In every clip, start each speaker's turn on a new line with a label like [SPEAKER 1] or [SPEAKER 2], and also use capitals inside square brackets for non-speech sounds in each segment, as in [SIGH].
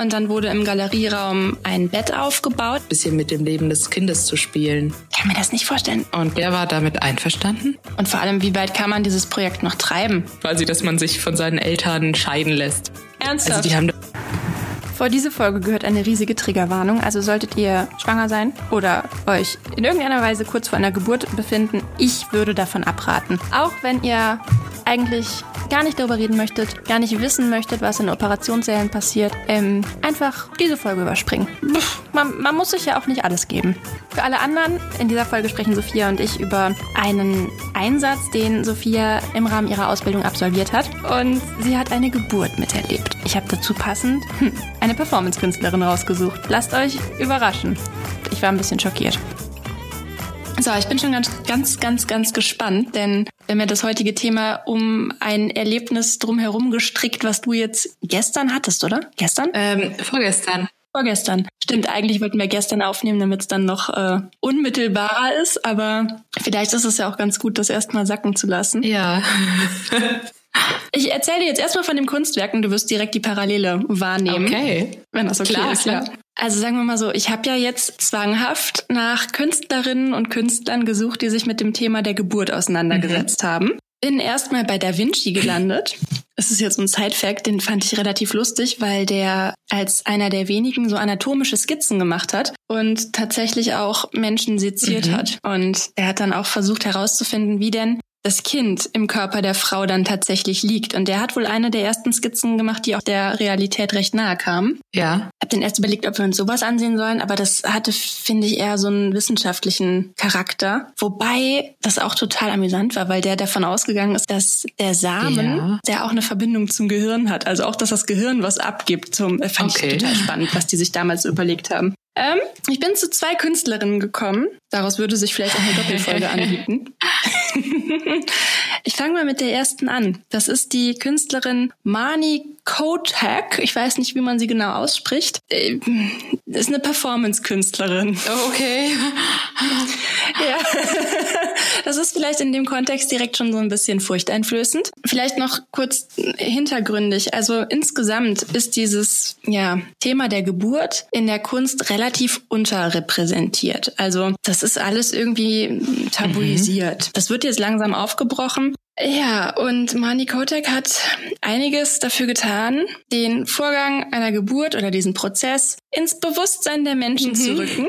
[SPEAKER 1] und dann wurde im Galerieraum ein Bett aufgebaut.
[SPEAKER 2] Bisschen mit dem Leben des Kindes zu spielen.
[SPEAKER 1] Ich kann mir das nicht vorstellen.
[SPEAKER 2] Und der war damit einverstanden?
[SPEAKER 1] Und vor allem, wie weit kann man dieses Projekt noch treiben?
[SPEAKER 2] Quasi, dass man sich von seinen Eltern scheiden lässt.
[SPEAKER 1] Ernsthaft?
[SPEAKER 2] Also die haben
[SPEAKER 1] vor diese Folge gehört eine riesige Triggerwarnung, also solltet ihr schwanger sein oder euch in irgendeiner Weise kurz vor einer Geburt befinden, ich würde davon abraten. Auch wenn ihr eigentlich gar nicht darüber reden möchtet, gar nicht wissen möchtet, was in Operationssälen passiert, ähm, einfach diese Folge überspringen. Man, man muss sich ja auch nicht alles geben. Für alle anderen, in dieser Folge sprechen Sophia und ich über einen Einsatz, den Sophia im Rahmen ihrer Ausbildung absolviert hat. Und sie hat eine Geburt miterlebt. Ich habe dazu passend hm, eine Performance-Künstlerin rausgesucht. Lasst euch überraschen. Ich war ein bisschen schockiert. So, ich bin schon ganz, ganz, ganz, ganz gespannt, denn wir haben ja das heutige Thema um ein Erlebnis drumherum gestrickt, was du jetzt gestern hattest, oder? Gestern?
[SPEAKER 2] Ähm, vorgestern.
[SPEAKER 1] Vorgestern. Stimmt, eigentlich wollten wir gestern aufnehmen, damit es dann noch äh, unmittelbarer ist, aber vielleicht ist es ja auch ganz gut, das erstmal sacken zu lassen.
[SPEAKER 2] Ja. [LAUGHS]
[SPEAKER 1] Ich erzähle dir jetzt erstmal von dem Kunstwerk und du wirst direkt die Parallele wahrnehmen.
[SPEAKER 2] Okay.
[SPEAKER 1] Wenn das okay
[SPEAKER 2] klar,
[SPEAKER 1] ist.
[SPEAKER 2] Klar.
[SPEAKER 1] Ja. Also sagen wir mal so, ich habe ja jetzt zwanghaft nach Künstlerinnen und Künstlern gesucht, die sich mit dem Thema der Geburt auseinandergesetzt mhm. haben. Bin erstmal bei Da Vinci gelandet. Das ist jetzt so ein Side-Fact, den fand ich relativ lustig, weil der als einer der wenigen so anatomische Skizzen gemacht hat und tatsächlich auch Menschen seziert mhm. hat. Und er hat dann auch versucht herauszufinden, wie denn das Kind im Körper der Frau dann tatsächlich liegt. Und der hat wohl eine der ersten Skizzen gemacht, die auch der Realität recht nahe kamen.
[SPEAKER 2] Ja.
[SPEAKER 1] Ich habe dann erst überlegt, ob wir uns sowas ansehen sollen, aber das hatte, finde ich, eher so einen wissenschaftlichen Charakter. Wobei das auch total amüsant war, weil der davon ausgegangen ist, dass der Samen, ja. der auch eine Verbindung zum Gehirn hat. Also auch, dass das Gehirn was abgibt. Zum, fand okay. ich total spannend, was die sich damals überlegt haben. Ähm, ich bin zu zwei Künstlerinnen gekommen. Daraus würde sich vielleicht auch eine Doppelfolge [LAUGHS] anbieten. ich fange mal mit der ersten an. Das ist die Künstlerin Mani Kotak. Ich weiß nicht, wie man sie genau ausspricht. Äh, ist eine Performance-Künstlerin.
[SPEAKER 2] Okay. [LAUGHS]
[SPEAKER 1] ja. Das ist vielleicht in dem Kontext direkt schon so ein bisschen furchteinflößend. Vielleicht noch kurz hintergründig. Also insgesamt ist dieses ja, Thema der Geburt in der Kunst relativ unterrepräsentiert. Also das ist alles irgendwie tabuisiert. Mhm. Das wird jetzt langsam aufgebrochen. Ja, und Mani Kotek hat einiges dafür getan, den Vorgang einer Geburt oder diesen Prozess ins Bewusstsein der Menschen mhm. zu rücken.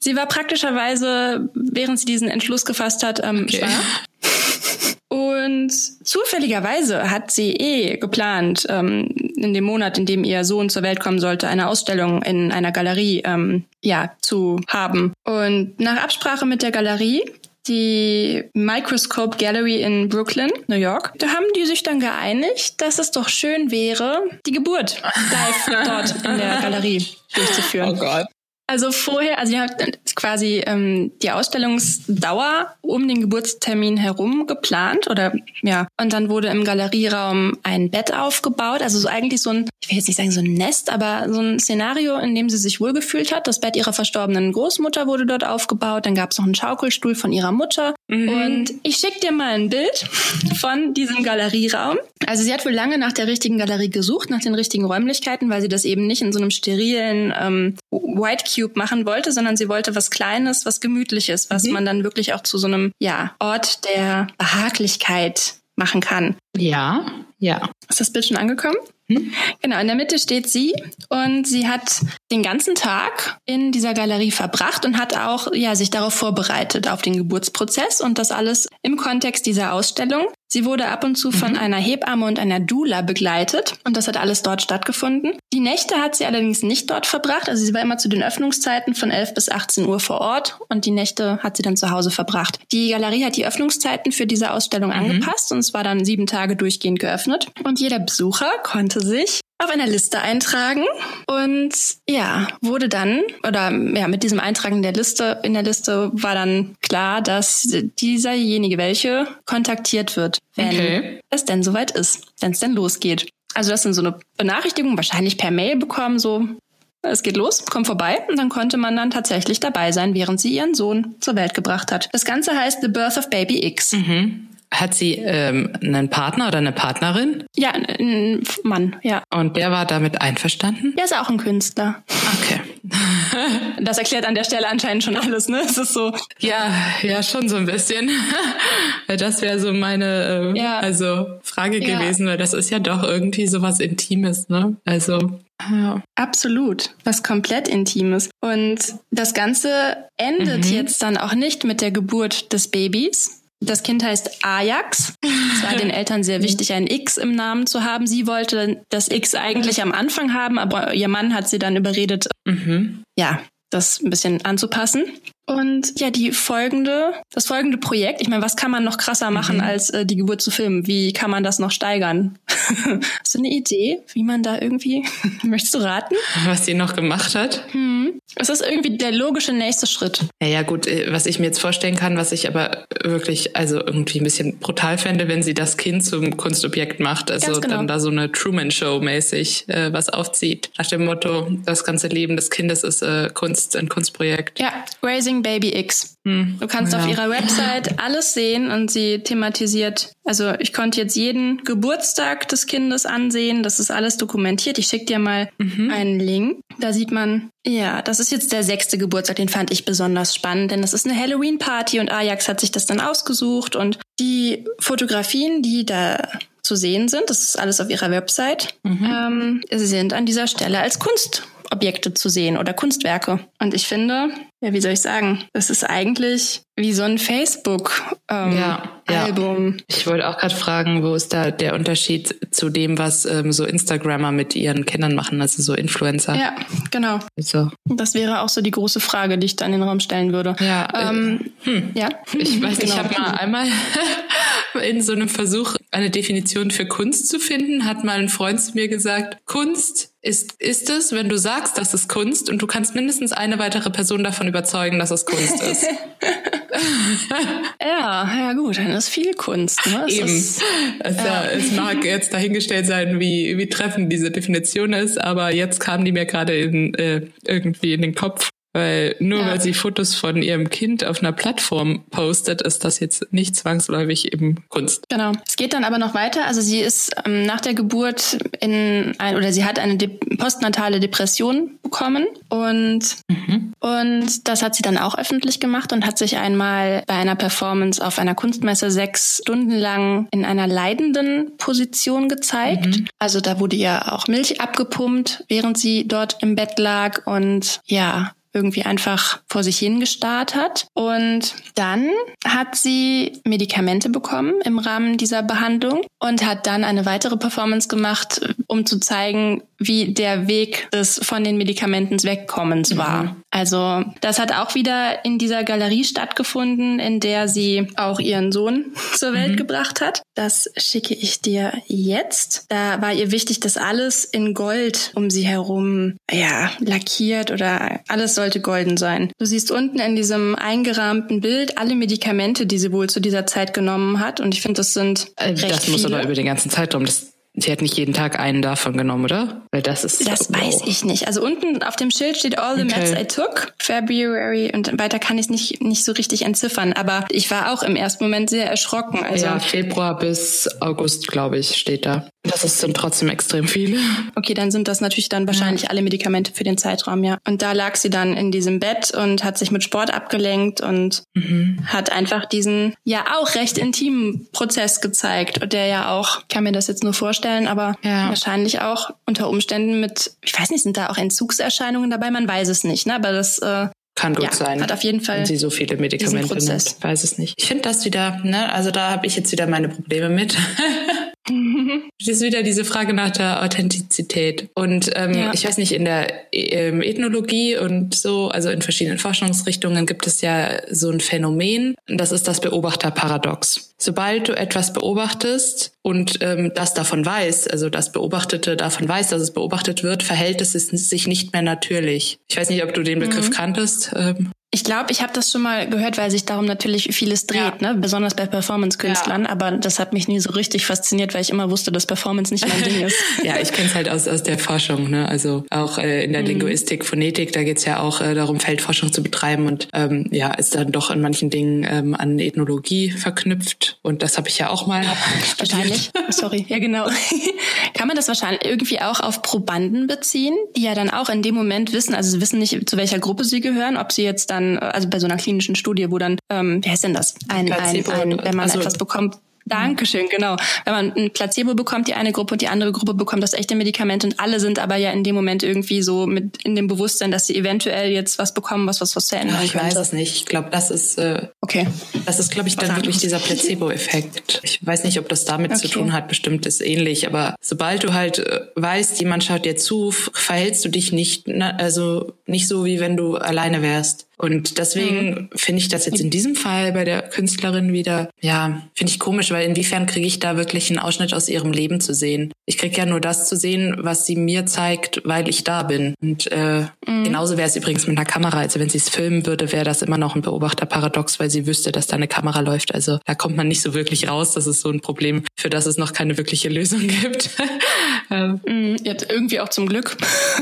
[SPEAKER 1] Sie war praktischerweise, während sie diesen Entschluss gefasst hat, ähm, okay. schwanger. Und zufälligerweise hat sie eh geplant, ähm, in dem Monat, in dem ihr Sohn zur Welt kommen sollte, eine Ausstellung in einer Galerie ähm, ja, zu haben. Und nach Absprache mit der Galerie die Microscope Gallery in Brooklyn, New York. Da haben die sich dann geeinigt, dass es doch schön wäre, die Geburt live [LAUGHS] dort in der Galerie durchzuführen.
[SPEAKER 2] Oh Gott.
[SPEAKER 1] Also vorher, also ihr habt quasi ähm, die Ausstellungsdauer um den Geburtstermin herum geplant oder ja. Und dann wurde im Galerieraum ein Bett aufgebaut, also so eigentlich so ein, ich will jetzt nicht sagen so ein Nest, aber so ein Szenario, in dem sie sich wohlgefühlt hat. Das Bett ihrer verstorbenen Großmutter wurde dort aufgebaut, dann gab es noch einen Schaukelstuhl von ihrer Mutter. Mhm. Und ich schick dir mal ein Bild von diesem Galerieraum. Also sie hat wohl lange nach der richtigen Galerie gesucht, nach den richtigen Räumlichkeiten, weil sie das eben nicht in so einem sterilen ähm, White Cube Cube machen wollte, sondern sie wollte was Kleines, was Gemütliches, was mhm. man dann wirklich auch zu so einem ja, Ort der Behaglichkeit machen kann.
[SPEAKER 2] Ja, ja.
[SPEAKER 1] Ist das Bild schon angekommen? Mhm. Genau, in der Mitte steht sie und sie hat den ganzen Tag in dieser Galerie verbracht und hat auch ja sich darauf vorbereitet auf den Geburtsprozess und das alles im Kontext dieser Ausstellung. Sie wurde ab und zu mhm. von einer Hebamme und einer Doula begleitet und das hat alles dort stattgefunden. Die Nächte hat sie allerdings nicht dort verbracht, also sie war immer zu den Öffnungszeiten von 11 bis 18 Uhr vor Ort und die Nächte hat sie dann zu Hause verbracht. Die Galerie hat die Öffnungszeiten für diese Ausstellung mhm. angepasst und es war dann sieben Tage durchgehend geöffnet und jeder Besucher konnte sich auf einer Liste eintragen und ja, wurde dann oder ja, mit diesem Eintragen der Liste in der Liste war dann klar, dass dieserjenige welche kontaktiert wird, wenn okay. es denn soweit ist, wenn es denn losgeht. Also das sind so eine Benachrichtigung wahrscheinlich per Mail bekommen, so es geht los, komm vorbei und dann konnte man dann tatsächlich dabei sein, während sie ihren Sohn zur Welt gebracht hat. Das Ganze heißt The Birth of Baby X.
[SPEAKER 2] Mhm. Hat sie ähm, einen Partner oder eine Partnerin?
[SPEAKER 1] Ja, ein Mann, ja.
[SPEAKER 2] Und der war damit einverstanden?
[SPEAKER 1] Der ist auch ein Künstler.
[SPEAKER 2] Okay. [LAUGHS]
[SPEAKER 1] Das erklärt an der Stelle anscheinend schon alles, ne? Es ist so.
[SPEAKER 2] Ja, ja, schon so ein bisschen. [LAUGHS] Das wäre so meine äh,
[SPEAKER 1] Ja.
[SPEAKER 2] also Frage
[SPEAKER 1] Ja.
[SPEAKER 2] gewesen, weil das ist ja doch irgendwie sowas Intimes, ne? Also ja.
[SPEAKER 1] Absolut. Was komplett Intimes. Und das Ganze endet jetzt dann auch nicht mit der Geburt des Babys. Das Kind heißt Ajax. Es war den Eltern sehr [LAUGHS] wichtig, ein X im Namen zu haben. Sie wollte das X eigentlich am Anfang haben, aber ihr Mann hat sie dann überredet,
[SPEAKER 2] Mhm.
[SPEAKER 1] ja, das ein bisschen anzupassen. Und ja, die folgende, das folgende Projekt, ich meine, was kann man noch krasser machen, als äh, die Geburt zu filmen? Wie kann man das noch steigern? [LAUGHS] Hast du eine Idee, wie man da irgendwie, [LAUGHS] möchtest du raten?
[SPEAKER 2] Was sie noch gemacht hat?
[SPEAKER 1] Es ist irgendwie der logische nächste Schritt.
[SPEAKER 2] Ja, ja, gut, äh, was ich mir jetzt vorstellen kann, was ich aber wirklich, also irgendwie ein bisschen brutal fände, wenn sie das Kind zum Kunstobjekt macht, also
[SPEAKER 1] genau.
[SPEAKER 2] dann da so eine Truman-Show mäßig äh, was aufzieht. Nach dem Motto, das ganze Leben des Kindes ist äh, Kunst, ein Kunstprojekt.
[SPEAKER 1] Ja, Raising Baby X. Du kannst auf
[SPEAKER 2] ja.
[SPEAKER 1] ihrer Website [LAUGHS] alles sehen und sie thematisiert. Also ich konnte jetzt jeden Geburtstag des Kindes ansehen. Das ist alles dokumentiert. Ich schicke dir mal einen Link. Da sieht man, ja, das ist jetzt der sechste Geburtstag. Den fand ich besonders spannend, denn das ist eine Halloween-Party und Ajax hat sich das dann ausgesucht. Und die Fotografien, die da zu sehen sind, das ist alles auf ihrer Website, ähm, sie sind an dieser Stelle als Kunstobjekte zu sehen oder Kunstwerke. Und ich finde, ja, wie soll ich sagen, das ist eigentlich wie so ein Facebook-Album.
[SPEAKER 2] Ja, ja. Ich wollte auch gerade fragen, wo ist da der Unterschied zu dem, was ähm, so Instagrammer mit ihren Kindern machen, also so Influencer?
[SPEAKER 1] ja, genau.
[SPEAKER 2] Also,
[SPEAKER 1] Das wäre auch so die große Frage, die ich da in den Raum stellen würde.
[SPEAKER 2] Ja, äh,
[SPEAKER 1] ähm, ja.
[SPEAKER 2] ich weiß [LAUGHS] nicht, ich
[SPEAKER 1] Genau.
[SPEAKER 2] habe mal einmal [LAUGHS] in so einem Versuch, eine Definition für Kunst zu finden, hat mal ein Freund zu mir gesagt, Kunst ist, ist es, wenn du sagst, das ist Kunst und du kannst mindestens eine weitere Person davon überzeugen, dass es Kunst [LAUGHS] ist. [LAUGHS]
[SPEAKER 1] Ja, ja gut, dann ist viel Kunst. Ne? Es
[SPEAKER 2] Eben.
[SPEAKER 1] Ist,
[SPEAKER 2] Es, ja. es mag jetzt dahingestellt sein, wie, wie treffend diese Definition ist, aber jetzt kam die mir gerade in, äh, irgendwie in den Kopf. Weil nur
[SPEAKER 1] Ja.
[SPEAKER 2] weil sie Fotos von ihrem Kind auf einer Plattform postet, ist das jetzt nicht zwangsläufig eben Kunst.
[SPEAKER 1] Genau. Es geht dann aber noch weiter. Also sie ist ähm, nach der Geburt in ein, oder sie hat eine de postnatale Depression bekommen und und das hat sie dann auch öffentlich gemacht und hat sich einmal bei einer Performance auf einer Kunstmesse sechs Stunden lang in einer leidenden Position gezeigt. Also da wurde ihr auch Milch abgepumpt, während sie dort im Bett lag und ja, irgendwie einfach vor sich hingestarrt hat. Und dann hat sie Medikamente bekommen im Rahmen dieser Behandlung und hat dann eine weitere Performance gemacht, um zu zeigen, wie der Weg des von den Medikamenten Wegkommens war. Also das hat auch wieder in dieser Galerie stattgefunden, in der sie auch ihren Sohn [LAUGHS] zur Welt gebracht hat. Das schicke ich dir jetzt. Da war ihr wichtig, dass alles in Gold um sie herum ja lackiert oder alles sollte golden sein. Du siehst unten in diesem eingerahmten Bild alle Medikamente, die sie wohl zu dieser Zeit genommen hat. Und ich finde, das sind recht
[SPEAKER 2] Äh, das muss
[SPEAKER 1] viele.
[SPEAKER 2] aber über den ganzen Zeitraum. Das, sie hat nicht jeden Tag einen davon genommen, oder? Weil das ist.
[SPEAKER 1] Das
[SPEAKER 2] wow.
[SPEAKER 1] weiß ich nicht. Also unten auf dem Schild steht All the
[SPEAKER 2] Okay.
[SPEAKER 1] Meds I took, February und weiter kann ich es nicht, nicht so richtig entziffern. Aber ich war auch im ersten Moment sehr erschrocken. Also
[SPEAKER 2] ja, Februar bis August, glaube ich, steht da. Das ist, sind trotzdem extrem viele.
[SPEAKER 1] okay, dann sind das natürlich dann wahrscheinlich alle Medikamente für den Zeitraum, ja. Und da lag sie dann in diesem Bett und hat sich mit Sport abgelenkt und hat einfach diesen ja auch recht intimen Prozess gezeigt, und der ja auch, ich kann mir das jetzt nur vorstellen, aber
[SPEAKER 2] Ja.
[SPEAKER 1] wahrscheinlich auch unter Umständen mit, ich weiß nicht, sind da auch Entzugserscheinungen dabei? Man weiß es nicht, ne? Aber das äh,
[SPEAKER 2] Kann gut
[SPEAKER 1] Ja,
[SPEAKER 2] sein.
[SPEAKER 1] hat auf jeden Fall
[SPEAKER 2] Wenn sie so viele Medikamente nimmt. Weiß es nicht. Ich finde das wieder, ne, also da habe ich jetzt wieder meine Probleme mit. [LAUGHS] Das ist wieder diese Frage nach der Authentizität. Und ähm,
[SPEAKER 1] Ja.
[SPEAKER 2] ich weiß nicht, in der ähm, Ethnologie und so, also in verschiedenen Forschungsrichtungen gibt es ja so ein Phänomen, das ist das Beobachterparadox. Sobald du etwas beobachtest und ähm, das davon weiß, also das Beobachtete davon weiß, dass es beobachtet wird, verhält es sich nicht mehr natürlich. Ich weiß nicht, ob du den Begriff kanntest. Ähm,
[SPEAKER 1] Ich glaube, ich habe das schon mal gehört, weil sich darum natürlich vieles dreht, ja. ne? besonders bei Performance-Künstlern. Ja. Aber das hat mich nie so richtig fasziniert, weil ich immer wusste, dass Performance nicht mein Ding ist. [LAUGHS]
[SPEAKER 2] ja, ich kenne es halt aus, aus der Forschung. Ne? Also auch äh, in der mhm. Linguistik, Phonetik, da geht's ja auch äh, darum, Feldforschung zu betreiben und ähm, ja, ist dann doch in manchen Dingen ähm, an Ethnologie verknüpft. Und das habe ich ja auch mal. [LAUGHS]
[SPEAKER 1] Wahrscheinlich. [LAUGHS] Sorry. Ja, genau. Kann man das wahrscheinlich irgendwie auch auf Probanden beziehen, die ja dann auch in dem Moment wissen, also sie wissen nicht, zu welcher Gruppe sie gehören, ob sie jetzt dann dann, also bei so einer klinischen Studie, wo dann, ähm, wie heißt denn das? Ein, ein, ein, wenn man also, etwas bekommt, Dankeschön, genau. Wenn man ein Placebo bekommt, die eine Gruppe und die andere Gruppe bekommt das echte Medikament und alle sind aber ja in dem Moment irgendwie so mit in dem Bewusstsein, dass sie eventuell jetzt was bekommen, was was was verändern
[SPEAKER 2] ja, Ich könnte. weiß es nicht. Ich glaube, das ist äh, okay. Das ist, glaube ich, dann wirklich dieser Placebo-Effekt. Ich weiß nicht, ob das damit okay. zu tun hat. Bestimmt ist ähnlich, aber sobald du halt äh, weißt, jemand schaut dir zu, verhältst du dich nicht, also nicht so wie wenn du alleine wärst. Und deswegen mhm. finde ich das jetzt in diesem Fall bei der Künstlerin wieder, ja, finde ich komisch, weil inwiefern kriege ich da wirklich einen Ausschnitt aus ihrem Leben zu sehen? Ich kriege ja nur das zu sehen, was sie mir zeigt, weil ich da bin. Und äh, mhm. genauso wäre es übrigens mit einer Kamera. Also wenn sie es filmen würde, wäre das immer noch ein Beobachterparadox, weil sie wüsste, dass da eine Kamera läuft. Also da kommt man nicht so wirklich raus. Das ist so ein Problem, für das es noch keine wirkliche Lösung [LAUGHS] gibt.
[SPEAKER 1] ähm. Mhm, jetzt irgendwie auch zum Glück.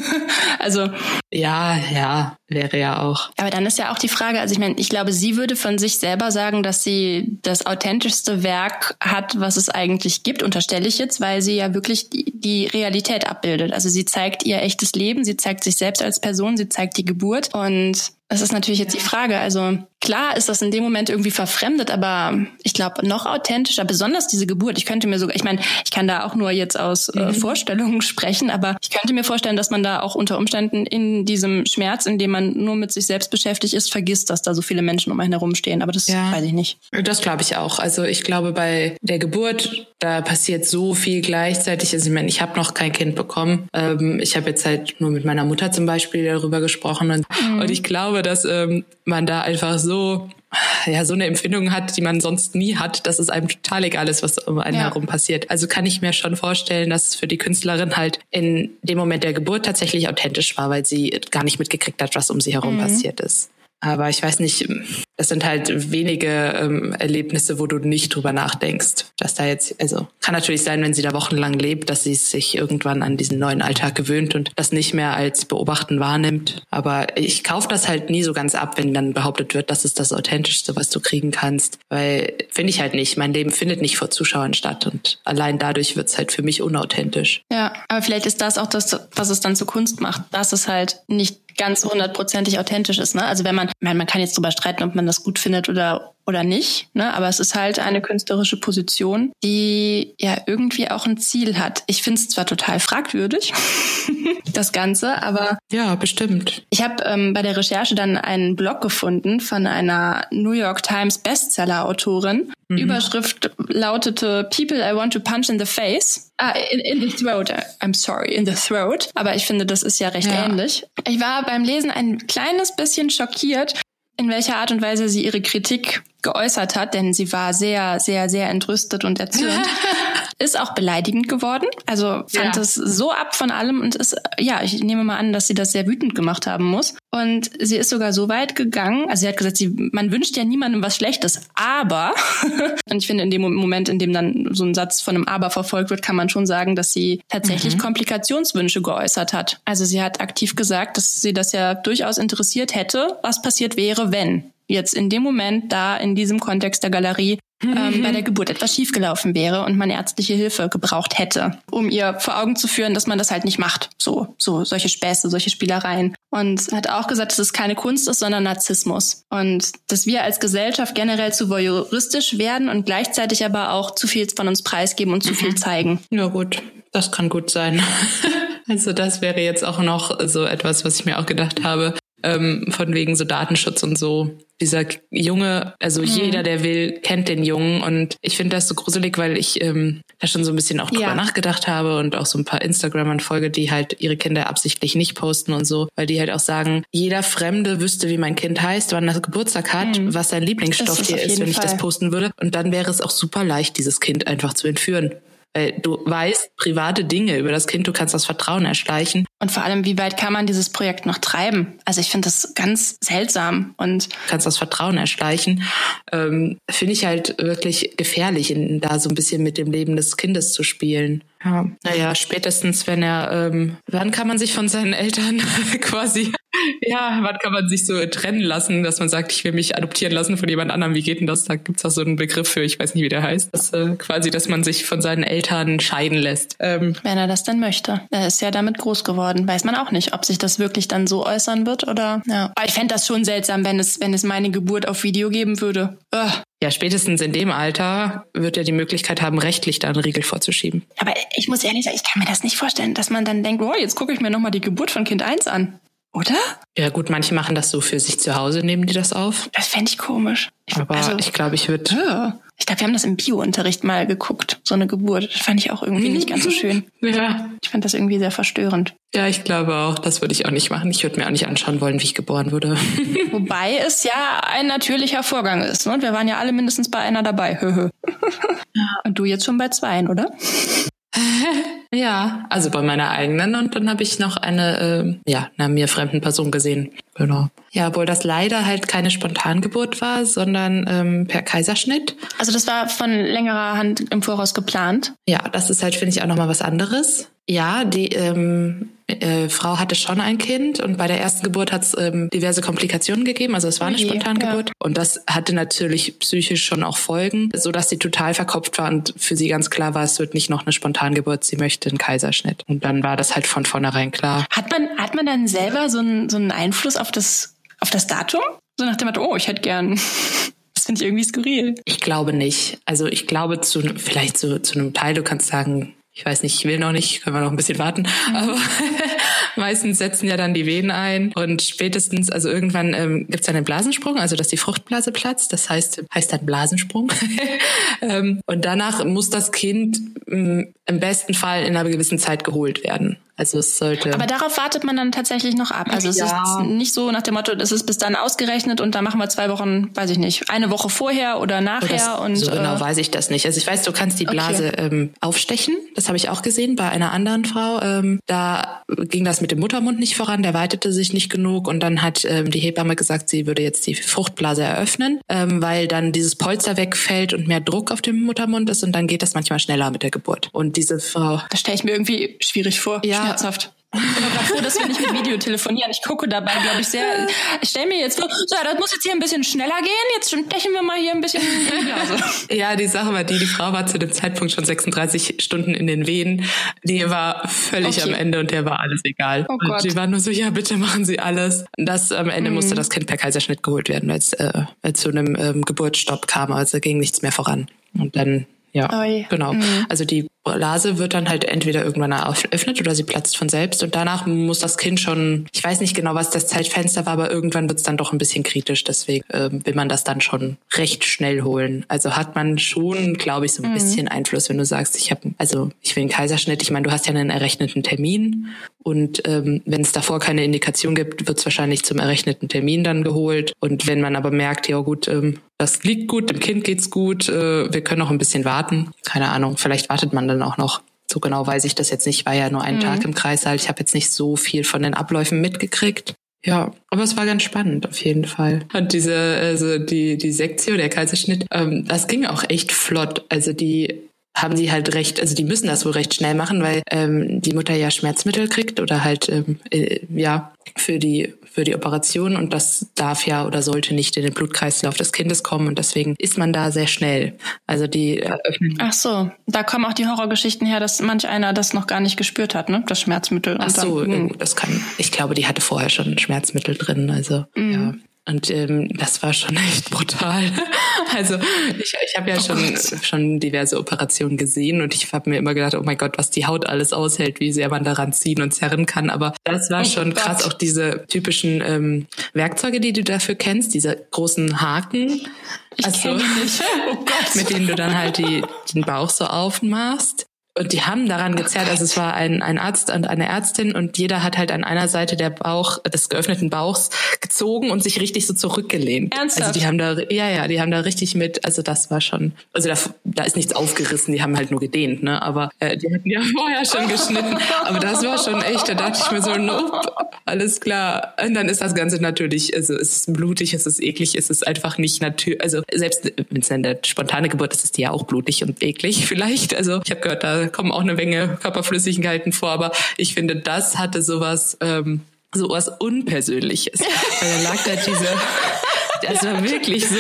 [SPEAKER 1] [LAUGHS] also
[SPEAKER 2] ja, ja, wäre ja auch.
[SPEAKER 1] Aber dann ist ja auch die Frage, also ich meine, ich glaube, sie würde von sich selber sagen, dass sie das authentischste Werk hat, was es eigentlich gibt, unterstelle ich jetzt, weil sie ja wirklich die, Realität abbildet. Also sie zeigt ihr echtes Leben, sie zeigt sich selbst als Person, sie zeigt die Geburt und das ist natürlich jetzt die Frage. Also klar ist das in dem Moment irgendwie verfremdet, aber ich glaube noch authentischer, besonders diese Geburt. Ich könnte mir sogar, ich meine, ich kann da auch nur jetzt aus äh, mhm. Vorstellungen sprechen, aber ich könnte mir vorstellen, dass man da auch unter Umständen in diesem Schmerz, in dem man nur mit sich selbst beschäftigt ist, vergisst, dass da so viele Menschen um einen herumstehen. Aber das ja. weiß ich nicht.
[SPEAKER 2] Das glaube ich auch. Also ich glaube, bei der Geburt, da passiert so viel gleichzeitig. Also ich meine, ich habe noch kein Kind bekommen. Ähm, ich habe jetzt halt nur mit meiner Mutter zum Beispiel darüber gesprochen und, mhm. und ich glaube, glaube, dass ähm, man da einfach so ja so eine Empfindung hat, die man sonst nie hat, dass es einem total egal ist, was um einen ja. herum passiert. Also kann ich mir schon vorstellen, dass es für die Künstlerin halt in dem Moment der Geburt tatsächlich authentisch war, weil sie gar nicht mitgekriegt hat, was um sie herum mhm. passiert ist. Aber ich weiß nicht, das sind halt wenige ähm, Erlebnisse, wo du nicht drüber nachdenkst, dass da jetzt, also kann natürlich sein, wenn sie da wochenlang lebt, dass sie sich irgendwann an diesen neuen Alltag gewöhnt und das nicht mehr als Beobachten wahrnimmt. Aber ich kaufe das halt nie so ganz ab, wenn dann behauptet wird, das ist das Authentischste, was du kriegen kannst. Weil finde ich halt nicht. Mein Leben findet nicht vor Zuschauern statt und allein dadurch wird's halt für mich unauthentisch.
[SPEAKER 1] Ja, aber vielleicht ist das auch das, was es dann zur Kunst macht, dass es halt nicht ganz hundertprozentig authentisch ist. Ne? Also wenn man, man, kann jetzt drüber streiten, ob man das gut findet oder oder nicht, ne? aber es ist halt eine künstlerische Position, die ja irgendwie auch ein Ziel hat. Ich finde es zwar total fragwürdig, [LAUGHS] das Ganze, aber
[SPEAKER 2] ja, bestimmt.
[SPEAKER 1] Ich habe ähm, bei der Recherche dann einen Blog gefunden von einer New York Times Bestseller-Autorin. Mhm. Überschrift lautete People I want to punch in the face. Ah, in, in the throat. I'm sorry, in the throat. Aber ich finde, das ist ja recht ja. ähnlich. Ich war beim Lesen ein kleines bisschen schockiert, in welcher Art und Weise sie ihre Kritik geäußert hat, denn sie war sehr, sehr, sehr entrüstet und erzürnt, [LAUGHS] ist auch beleidigend geworden. Also fand ja. es so ab von allem und ist, ja, ich nehme mal an, dass sie das sehr wütend gemacht haben muss. Und sie ist sogar so weit gegangen, also sie hat gesagt, sie, man wünscht ja niemandem was Schlechtes, aber, [LAUGHS] und ich finde, in dem Moment, in dem dann so ein Satz von einem Aber verfolgt wird, kann man schon sagen, dass sie tatsächlich mhm. Komplikationswünsche geäußert hat. Also sie hat aktiv gesagt, dass sie das ja durchaus interessiert hätte, was passiert wäre, wenn jetzt in dem Moment da in diesem Kontext der Galerie ähm, bei der Geburt etwas schiefgelaufen wäre und man ärztliche Hilfe gebraucht hätte, um ihr vor Augen zu führen, dass man das halt nicht macht. So, so solche Späße, solche Spielereien. Und hat auch gesagt, dass es keine Kunst ist, sondern Narzissmus. Und dass wir als Gesellschaft generell zu voyeuristisch werden und gleichzeitig aber auch zu viel von uns preisgeben und zu viel mhm. zeigen.
[SPEAKER 2] Ja gut, das kann gut sein. [LAUGHS] also das wäre jetzt auch noch so etwas, was ich mir auch gedacht habe ähm, von wegen so Datenschutz und so. Dieser Junge, also mhm. jeder, der will, kennt den Jungen und ich finde das so gruselig, weil ich ähm, da schon so ein bisschen auch drüber ja. nachgedacht habe und auch so ein paar Instagramern folge, die halt ihre Kinder absichtlich nicht posten und so, weil die halt auch sagen, jeder Fremde wüsste, wie mein Kind heißt, wann das Geburtstag hat, mhm. was sein Lieblingsstoff hier ist, wenn ich das posten würde und dann wäre es auch super leicht, dieses Kind einfach zu entführen. Weil du weißt private Dinge über das Kind, du kannst das Vertrauen erschleichen.
[SPEAKER 1] Und vor allem, wie weit kann man dieses Projekt noch treiben? Also ich finde das ganz seltsam und
[SPEAKER 2] du kannst das Vertrauen erschleichen. Ähm, finde ich halt wirklich gefährlich, in, da so ein bisschen mit dem Leben des Kindes zu spielen. Ja, naja, spätestens wenn er, ähm, wann kann man sich von seinen Eltern [LAUGHS] quasi, ja, wann kann man sich so trennen lassen, dass man sagt, ich will mich adoptieren lassen von jemand anderem. Wie geht denn das? Da gibt's auch so einen Begriff für, ich weiß nicht, wie der heißt. Das, äh, quasi, dass man sich von seinen Eltern scheiden lässt.
[SPEAKER 1] Ähm, wenn er das denn möchte. Er ist ja damit groß geworden. Weiß man auch nicht, ob sich das wirklich dann so äußern wird oder, ja. Aber ich fände das schon seltsam, wenn es, wenn es meine Geburt auf Video geben würde. Ugh.
[SPEAKER 2] Ja, spätestens in dem Alter wird er die Möglichkeit haben, rechtlich da einen Riegel vorzuschieben.
[SPEAKER 1] Aber ich muss ehrlich sagen, ich kann mir das nicht vorstellen, dass man dann denkt, oh, jetzt gucke ich mir nochmal die Geburt von Kind 1 an. Oder?
[SPEAKER 2] Ja gut, manche machen das so für sich zu Hause, nehmen die das auf.
[SPEAKER 1] Das fände ich komisch.
[SPEAKER 2] Ich, Aber also, ich glaube, ich würde...
[SPEAKER 1] Ja. Ich glaube, wir haben das im Bio-Unterricht mal geguckt, so eine Geburt. Das fand ich auch irgendwie nicht ganz so schön.
[SPEAKER 2] ja.
[SPEAKER 1] Ich fand das irgendwie sehr verstörend.
[SPEAKER 2] Ja, ich glaube auch. Das würde ich auch nicht machen. Ich würde mir auch nicht anschauen wollen, wie ich geboren wurde. [LAUGHS]
[SPEAKER 1] Wobei es ja ein natürlicher Vorgang ist. Ne? Und wir waren ja alle mindestens bei einer dabei. [LAUGHS] Und du jetzt schon bei zweien, oder? [LAUGHS]
[SPEAKER 2] ja, also bei meiner eigenen und dann habe ich noch eine, äh, ja, einer mir fremden Person gesehen. Genau. Ja, obwohl das leider halt keine Spontangeburt war, sondern ähm, per Kaiserschnitt.
[SPEAKER 1] Also das war von längerer Hand im Voraus geplant?
[SPEAKER 2] Ja, das ist halt, finde ich, auch nochmal was anderes. Ja, die ähm, äh, Frau hatte schon ein Kind und bei der ersten Geburt hat es ähm, diverse Komplikationen gegeben. Also es war eine okay, Spontangeburt. Ja. Und das hatte natürlich psychisch schon auch Folgen, so dass sie total verkopft war und für sie ganz klar war, es wird nicht noch eine Spontangeburt, sie möchte einen Kaiserschnitt. Und dann war das halt von vornherein klar.
[SPEAKER 1] Hat man, hat man dann selber so einen, so einen Einfluss auf das, auf das Datum? So nach dem Motto, oh, ich hätte gern [LAUGHS] Das finde ich irgendwie skurril.
[SPEAKER 2] Ich glaube nicht. Also ich glaube zu vielleicht zu, zu einem Teil, du kannst sagen, ich weiß nicht, ich will noch nicht, können wir noch ein bisschen warten. Mhm. Aber [LAUGHS] meistens setzen ja dann die Venen ein und spätestens, also irgendwann ähm, gibt es dann einen Blasensprung, also dass die Fruchtblase platzt. Das heißt, heißt dann Blasensprung. [LAUGHS] ähm, und danach muss das Kind ähm, im besten Fall in einer gewissen Zeit geholt werden. Also es sollte.
[SPEAKER 1] Aber darauf wartet man dann tatsächlich noch ab. Also es ja. ist nicht so nach dem Motto, es ist bis dann ausgerechnet und dann machen wir zwei Wochen, weiß ich nicht, eine Woche vorher oder nachher.
[SPEAKER 2] Oh,
[SPEAKER 1] und
[SPEAKER 2] so genau äh, weiß ich das nicht. Also ich weiß, du kannst die Blase okay. ähm, aufstechen. Das habe ich auch gesehen bei einer anderen Frau. Ähm, da ging das mit dem Muttermund nicht voran, der weitete sich nicht genug und dann hat ähm, die Hebamme gesagt, sie würde jetzt die Fruchtblase eröffnen, ähm, weil dann dieses Polster wegfällt und mehr Druck auf dem Muttermund ist und dann geht das manchmal schneller mit der Geburt. Und diese Frau.
[SPEAKER 1] Das stelle ich mir irgendwie schwierig vor.
[SPEAKER 2] Ja,
[SPEAKER 1] schmerzhaft. Ich bin aber froh, dass wir nicht mit Video telefonieren. Ich gucke dabei, glaube ich, sehr. Ich stelle mir jetzt vor, so, das muss jetzt hier ein bisschen schneller gehen. Jetzt stechen wir mal hier ein bisschen in die Blase. [LAUGHS]
[SPEAKER 2] Ja, die Sache war die, die Frau war zu dem Zeitpunkt schon 36 Stunden in den Wehen. Die war völlig okay. am Ende und der war alles egal. Oh Gott. Und die war nur so, ja, bitte machen Sie alles. Das am Ende mhm. musste das Kind per Kaiserschnitt geholt werden, weil es äh, zu einem ähm, Geburtsstopp kam. Also ging nichts mehr voran. Und dann ja, Oi. genau. Mhm. Also die Blase wird dann halt entweder irgendwann eröffnet oder sie platzt von selbst und danach muss das Kind schon, ich weiß nicht genau, was das Zeitfenster war, aber irgendwann wird es dann doch ein bisschen kritisch, deswegen äh, will man das dann schon recht schnell holen. Also hat man schon, glaube ich, so ein mhm. bisschen Einfluss, wenn du sagst, ich habe, also ich will einen Kaiserschnitt. Ich meine, du hast ja einen errechneten Termin und ähm, wenn es davor keine Indikation gibt, wird es wahrscheinlich zum errechneten Termin dann geholt. Und wenn man aber merkt, ja gut, ähm, das liegt gut, dem Kind geht's gut, äh, wir können noch ein bisschen warten. Keine Ahnung, vielleicht wartet man dann auch noch. So genau weiß ich das jetzt nicht. War ja nur ein mhm. Tag im Kreissaal. Ich habe jetzt nicht so viel von den Abläufen mitgekriegt. Ja, aber es war ganz spannend auf jeden Fall. Und diese, also die die Sektion, der Kaiserschnitt, ähm, das ging auch echt flott. Also die haben sie halt recht, also die müssen das wohl recht schnell machen, weil ähm, die Mutter ja Schmerzmittel kriegt oder halt ähm, äh, ja für die für die Operation und das darf ja oder sollte nicht in den Blutkreislauf des Kindes kommen und deswegen ist man da sehr schnell. Also die
[SPEAKER 1] eröffnen. Ach so, da kommen auch die Horrorgeschichten her, dass manch einer das noch gar nicht gespürt hat, ne? Das Schmerzmittel.
[SPEAKER 2] Ach so, dann, hm. das kann. Ich glaube, die hatte vorher schon Schmerzmittel drin, also mhm. ja. Und ähm, das war schon [LAUGHS] echt brutal. Also ich, ich habe ja oh schon, schon diverse Operationen gesehen und ich habe mir immer gedacht, oh mein Gott, was die Haut alles aushält, wie sehr man daran ziehen und zerren kann. Aber das war oh schon Gott. krass, auch diese typischen ähm, Werkzeuge, die du dafür kennst, diese großen Haken.
[SPEAKER 1] Ich also, nicht. [LAUGHS]
[SPEAKER 2] Oh Gott. mit denen du dann halt die, den Bauch so aufmachst. Und die haben daran gezerrt, also es war ein, ein Arzt und eine Ärztin und jeder hat halt an einer Seite der Bauch, des geöffneten Bauchs gezogen und sich richtig so zurückgelehnt.
[SPEAKER 1] Ernsthaft?
[SPEAKER 2] Also die haben da, ja, ja, die haben da richtig mit, also das war schon, also da, da ist nichts aufgerissen, die haben halt nur gedehnt, ne, aber äh, die hatten ja [LAUGHS] vorher schon geschnitten, aber das war schon echt, da dachte ich mir so, nope, alles klar. Und dann ist das Ganze natürlich, also es ist blutig, es ist eklig, es ist einfach nicht natürlich, also selbst wenn es eine spontane Geburt ist, ist die ja auch blutig und eklig [LAUGHS] vielleicht, also ich habe gehört, da kommen auch eine Menge Körperflüssigkeiten vor, aber ich finde, das hatte sowas, ähm, sowas Unpersönliches. Weil da lag da diese, [LAUGHS] das war wirklich so.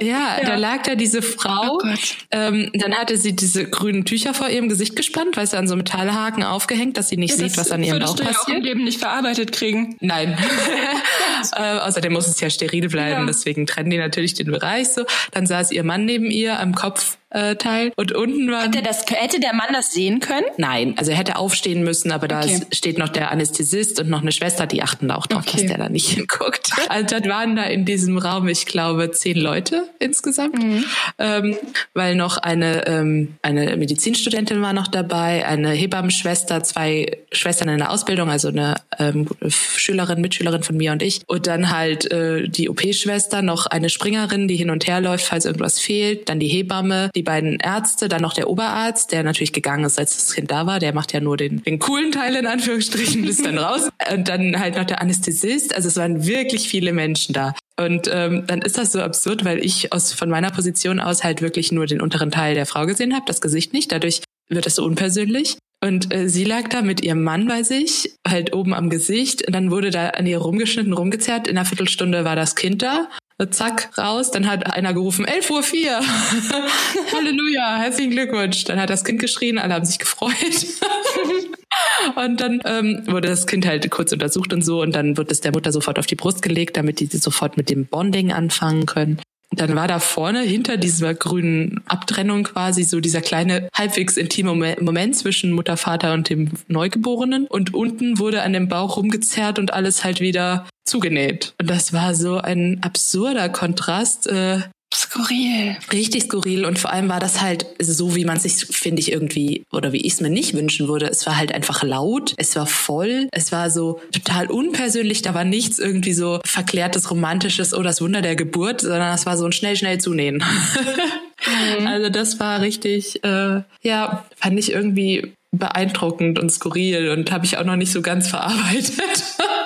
[SPEAKER 2] Ja, ja, da lag da diese Frau. Oh ähm, dann hatte sie diese grünen Tücher vor ihrem Gesicht gespannt, weißt du, an so Metallhaken aufgehängt, dass sie nicht ja, sieht, was an ihrem Bauch passiert. Das
[SPEAKER 1] Ja im Leben nicht verarbeitet kriegen.
[SPEAKER 2] Nein. [LAUGHS] [LAUGHS] äh, außerdem muss es ja steril bleiben, ja. deswegen trennen die natürlich den Bereich so. Dann saß ihr Mann neben ihr am Kopf äh, Teil. Und unten war.
[SPEAKER 1] Hätte, das, hätte der Mann das sehen können?
[SPEAKER 2] Nein, also er hätte aufstehen müssen, aber da okay. steht noch der Anästhesist und noch eine Schwester, die achten da auch drauf, okay. dass der da nicht hinguckt. [LAUGHS] Also dann waren da in diesem Raum, ich glaube, zehn Leute insgesamt, mhm. ähm, weil noch eine, ähm, eine Medizinstudentin war noch dabei, eine Hebammenschwester, zwei Schwestern in der Ausbildung, also eine ähm, Schülerin, Mitschülerin von mir und ich. Und dann halt äh, die OP-Schwester, noch eine Springerin, die hin und her läuft, falls irgendwas fehlt, dann die Hebamme, die die beiden Ärzte, dann noch der Oberarzt, der natürlich gegangen ist, als das Kind da war. Der macht ja nur den, den coolen Teil in Anführungsstrichen bis dann [LAUGHS] raus. Und dann halt noch der Anästhesist. Also es waren wirklich viele Menschen da. Und ähm, dann ist das so absurd, weil ich aus von meiner Position aus halt wirklich nur den unteren Teil der Frau gesehen habe, das Gesicht nicht. Dadurch wird das so unpersönlich. Und äh, sie lag da mit ihrem Mann bei sich, halt oben am Gesicht. Und dann wurde da an ihr rumgeschnitten, rumgezerrt. In einer Viertelstunde war das Kind da zack, raus. Dann hat einer gerufen, 11 Uhr 4. [LAUGHS] Halleluja, herzlichen Glückwunsch. Dann hat das Kind geschrien, alle haben sich gefreut. [LAUGHS] und dann ähm, wurde das Kind halt kurz untersucht und so und dann wird es der Mutter sofort auf die Brust gelegt, damit die sofort mit dem Bonding anfangen können dann war da vorne hinter dieser grünen Abtrennung quasi so dieser kleine halbwegs intime Moment zwischen Mutter, Vater und dem Neugeborenen. Und unten wurde an dem Bauch rumgezerrt und alles halt wieder zugenäht. Und das war so ein absurder Kontrast. Äh,
[SPEAKER 1] Skurril.
[SPEAKER 2] Richtig skurril und vor allem war das halt so, wie man sich, finde ich, irgendwie, oder wie ich es mir nicht wünschen würde. Es war halt einfach laut, es war voll, es war so total unpersönlich, da war nichts irgendwie so verklärtes, romantisches, oh, das Wunder der Geburt, sondern es war so ein schnell, schnell zunähen. mhm. [LAUGHS] Also das war richtig, äh, ja, fand ich irgendwie beeindruckend und skurril und habe ich auch noch nicht so ganz verarbeitet. [LAUGHS]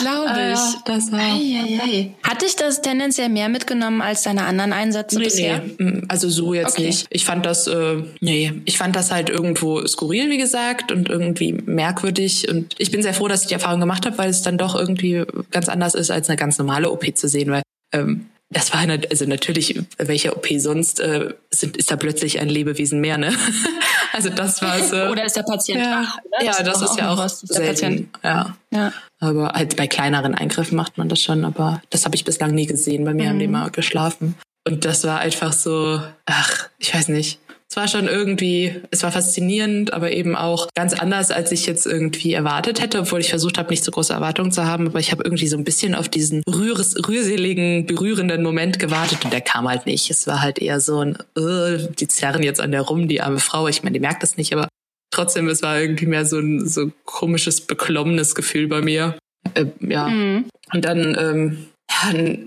[SPEAKER 1] Glaube ich.
[SPEAKER 2] Ah, das war. Ei,
[SPEAKER 1] ei, ei. Hat dich das tendenziell mehr mitgenommen als deine anderen Einsätze
[SPEAKER 2] nee,
[SPEAKER 1] bisher?
[SPEAKER 2] Nee, also so jetzt okay. nicht. Ich fand das, äh, nee, ich fand das halt irgendwo skurril, wie gesagt, und irgendwie merkwürdig. Und ich bin sehr froh, dass ich die Erfahrung gemacht habe, weil es dann doch irgendwie ganz anders ist, als eine ganz normale OP zu sehen, weil ähm, das war eine, also natürlich, welche OP sonst äh, sind, ist da plötzlich ein Lebewesen mehr, ne? [LAUGHS] also das war so.
[SPEAKER 1] Oder ist der Patient
[SPEAKER 2] ja, wach, oder? Ja, das, das ist ja auch was, selten. Ja. ja. Aber halt bei kleineren Eingriffen macht man das schon, aber das habe ich bislang nie gesehen. Bei mir mhm. haben die mhm. immer geschlafen. Und das war einfach so, ach, ich weiß nicht es war schon irgendwie, es war faszinierend, aber eben auch ganz anders, als ich jetzt irgendwie erwartet hätte, obwohl ich versucht habe, nicht so große Erwartungen zu haben. Aber ich habe irgendwie so ein bisschen auf diesen rühres, rührseligen, berührenden Moment gewartet und der kam halt nicht. Es war halt eher so ein, uh, die zerren jetzt an der rum, die arme Frau. Ich meine, die merkt das nicht, aber trotzdem, es war irgendwie mehr so ein so komisches, beklommenes Gefühl bei mir. Äh, ja. Mhm. Und dann ähm,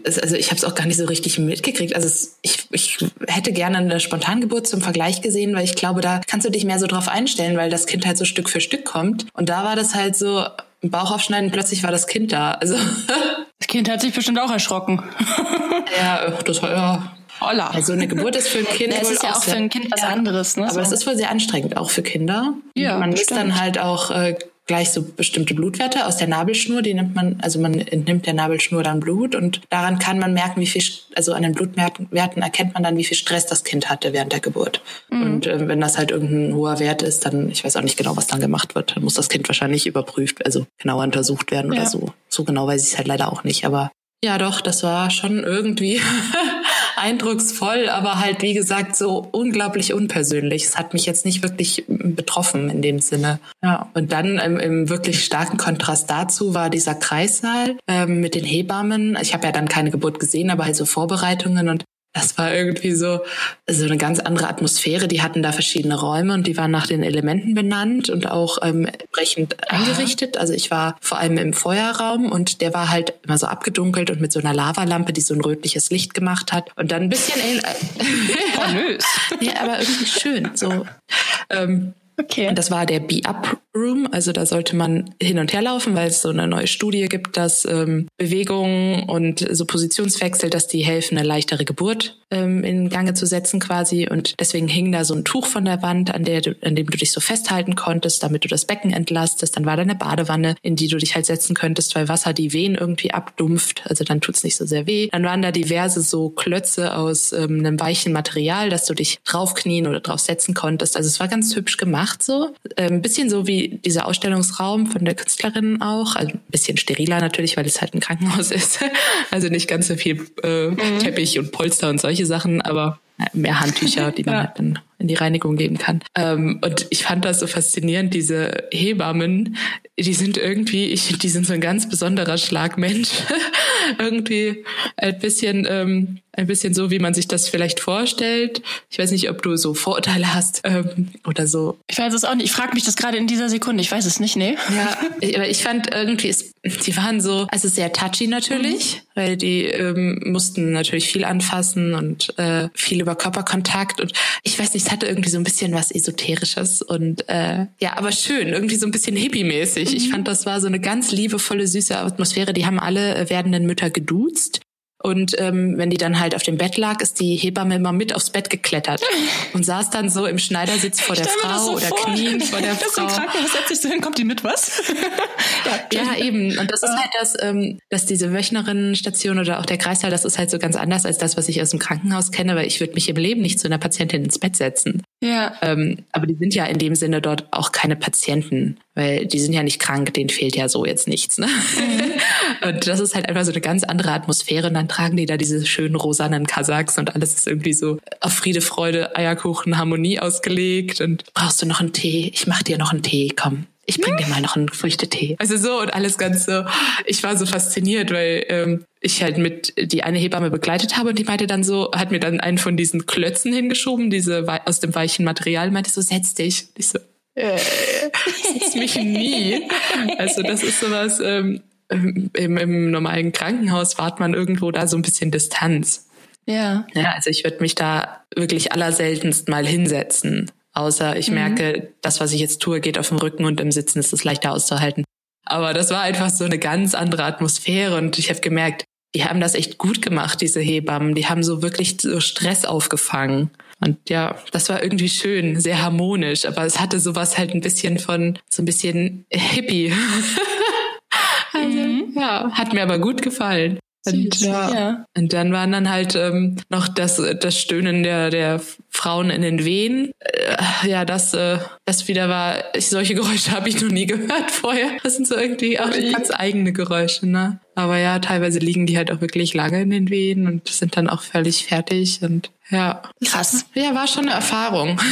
[SPEAKER 2] also ich habe es auch gar nicht so richtig mitgekriegt. Also es, ich, ich hätte gerne eine Spontangeburt zum Vergleich gesehen, weil ich glaube, da kannst du dich mehr so drauf einstellen, weil das Kind halt so Stück für Stück kommt. Und da war das halt so, Bauch aufschneiden, plötzlich war das Kind da. Also [LAUGHS]
[SPEAKER 1] das Kind hat sich bestimmt auch erschrocken. [LAUGHS]
[SPEAKER 2] ja, das war ja. Holla. Also eine Geburt ist für ein Kind.
[SPEAKER 1] Es ist ja auch, für ein Kind was anderes, ne?
[SPEAKER 2] Aber es ist wohl sehr anstrengend, auch für Kinder. Ja, Man misst dann halt auch äh, gleich so bestimmte Blutwerte aus der Nabelschnur. Die nimmt man, also man entnimmt der Nabelschnur dann Blut und daran kann man merken, wie viel, also an den Blutwerten erkennt man dann, wie viel Stress das Kind hatte während der Geburt. Mhm. Und äh, wenn das halt irgendein hoher Wert ist, dann, ich weiß auch nicht genau, was dann gemacht wird, dann muss das Kind wahrscheinlich überprüft, also genauer untersucht werden ja. oder so. So genau weiß ich es halt leider auch nicht, aber ja, doch, das war schon irgendwie [LAUGHS] eindrucksvoll, aber halt, wie gesagt, so unglaublich unpersönlich. Es hat mich jetzt nicht wirklich betroffen in dem Sinne. Ja. Und dann im, im wirklich starken Kontrast dazu war dieser Kreissaal ähm, mit den Hebammen. Ich habe ja dann keine Geburt gesehen, aber halt so Vorbereitungen und das war irgendwie so, so eine ganz andere Atmosphäre. Die hatten da verschiedene Räume und die waren nach den Elementen benannt und auch ähm, entsprechend eingerichtet. Also ich war vor allem im Feuerraum und der war halt immer so abgedunkelt und mit so einer Lavalampe, die so ein rötliches Licht gemacht hat. Und dann ein bisschen
[SPEAKER 1] pornös. [LAUGHS]
[SPEAKER 2] ja, aber irgendwie schön. So. Ähm,
[SPEAKER 1] Okay.
[SPEAKER 2] Und das war der Be-Up Room. Also da sollte man hin und her laufen, weil es so eine neue Studie gibt, dass ähm, Bewegungen und so Positionswechsel, dass die helfen, eine leichtere Geburt ähm, in Gange zu setzen quasi. Und deswegen hing da so ein Tuch von der Wand, an, der du, an dem du dich so festhalten konntest, damit du das Becken entlastest. Dann war da eine Badewanne, in die du dich halt setzen könntest, weil Wasser die Wehen irgendwie abdumpft. Also dann tut's nicht so sehr weh. Dann waren da diverse so Klötze aus ähm, einem weichen Material, dass du dich draufknien oder drauf setzen konntest. Also es war ganz hübsch gemacht so. Ein ähm, bisschen so wie dieser Ausstellungsraum von der Künstlerin auch. Also ein bisschen steriler natürlich, weil es halt ein Krankenhaus [LAUGHS] ist. Also nicht ganz so viel äh, mhm. Teppich und Polster und solche Sachen, aber mehr Handtücher, die man ja. halt dann in die Reinigung geben kann. Ähm, und ich fand das so faszinierend, diese Hebammen, die sind irgendwie, ich, die sind so ein ganz besonderer Schlagmensch. [LAUGHS] irgendwie ein bisschen, ähm, ein bisschen so, wie man sich das vielleicht vorstellt. Ich weiß nicht, ob du so Vorurteile hast ähm, oder so.
[SPEAKER 1] Ich weiß es auch nicht. Ich frage mich das gerade in dieser Sekunde. Ich weiß es nicht, nee.
[SPEAKER 2] Ja, aber ich fand irgendwie, es, die waren so, also sehr touchy natürlich, mhm. weil die ähm, mussten natürlich viel anfassen und äh, viel über Körperkontakt und ich weiß nicht, es hatte irgendwie so ein bisschen was Esoterisches und äh, ja, aber schön, irgendwie so ein bisschen hippie-mäßig. Mhm. Ich fand, das war so eine ganz liebevolle, süße Atmosphäre. Die haben alle äh, werdenden Mütter geduzt. Und ähm, wenn die dann halt auf dem Bett lag, ist die Hebamme immer mit aufs Bett geklettert [LAUGHS] und saß dann so im Schneidersitz vor der Frau so oder vor. knien vor der das Frau.
[SPEAKER 1] Das im Krankenhaus setzt sich so hin, kommt die mit was? [LAUGHS]
[SPEAKER 2] ja, ja, eben. Und das ist halt das, ähm, dass diese Wöchnerinnenstation oder auch der Kreißsaal, das ist halt so ganz anders als das, was ich aus dem Krankenhaus kenne, weil ich würde mich im Leben nicht zu einer Patientin ins Bett setzen.
[SPEAKER 1] Ja.
[SPEAKER 2] Ähm, aber die sind ja in dem Sinne dort auch keine Patienten, weil die sind ja nicht krank, denen fehlt ja so jetzt nichts. Ne? Mhm. Und das ist halt einfach so eine ganz andere Atmosphäre. Und dann tragen die da diese schönen rosanen Kasachs und alles ist irgendwie so auf Friede, Freude, Eierkuchen, Harmonie ausgelegt. Und brauchst du noch einen Tee? Ich mach dir noch einen Tee, komm ich bring dir mal noch einen Früchtetee. Also so und alles ganz so. Ich war so fasziniert, weil ähm, ich halt mit die eine Hebamme begleitet habe und die meinte dann so, hat mir dann einen von diesen Klötzen hingeschoben, diese aus dem weichen Material, meinte so, setz dich. Ich so, äh, setz mich nie. Also das ist sowas, ähm, im, im normalen Krankenhaus wahrt man irgendwo da so ein bisschen Distanz.
[SPEAKER 1] Ja.
[SPEAKER 2] Ja, also ich würde mich da wirklich allerseltenst mal hinsetzen. Außer ich mhm. merke, das, was ich jetzt tue, geht auf dem Rücken und im Sitzen ist es leichter auszuhalten. Aber das war einfach so eine ganz andere Atmosphäre und ich habe gemerkt, die haben das echt gut gemacht, diese Hebammen. Die haben so wirklich so Stress aufgefangen. Und ja, das war irgendwie schön, sehr harmonisch, aber es hatte sowas halt ein bisschen von, so ein bisschen Hippie. [LAUGHS] also, mhm. ja, hat mir aber gut gefallen. Und, ja. ja. und dann waren dann halt ähm, noch das, das Stöhnen der, der Frauen in den Wehen. Äh, ja, das, äh, das wieder war, ich, solche Geräusche [LAUGHS] habe ich noch nie gehört vorher. Das sind so irgendwie auch ganz eigene Geräusche, ne? Aber ja, teilweise liegen die halt auch wirklich lange in den Wehen und sind dann auch völlig fertig und ja.
[SPEAKER 1] Krass.
[SPEAKER 2] Ja, war schon eine Erfahrung. [LAUGHS]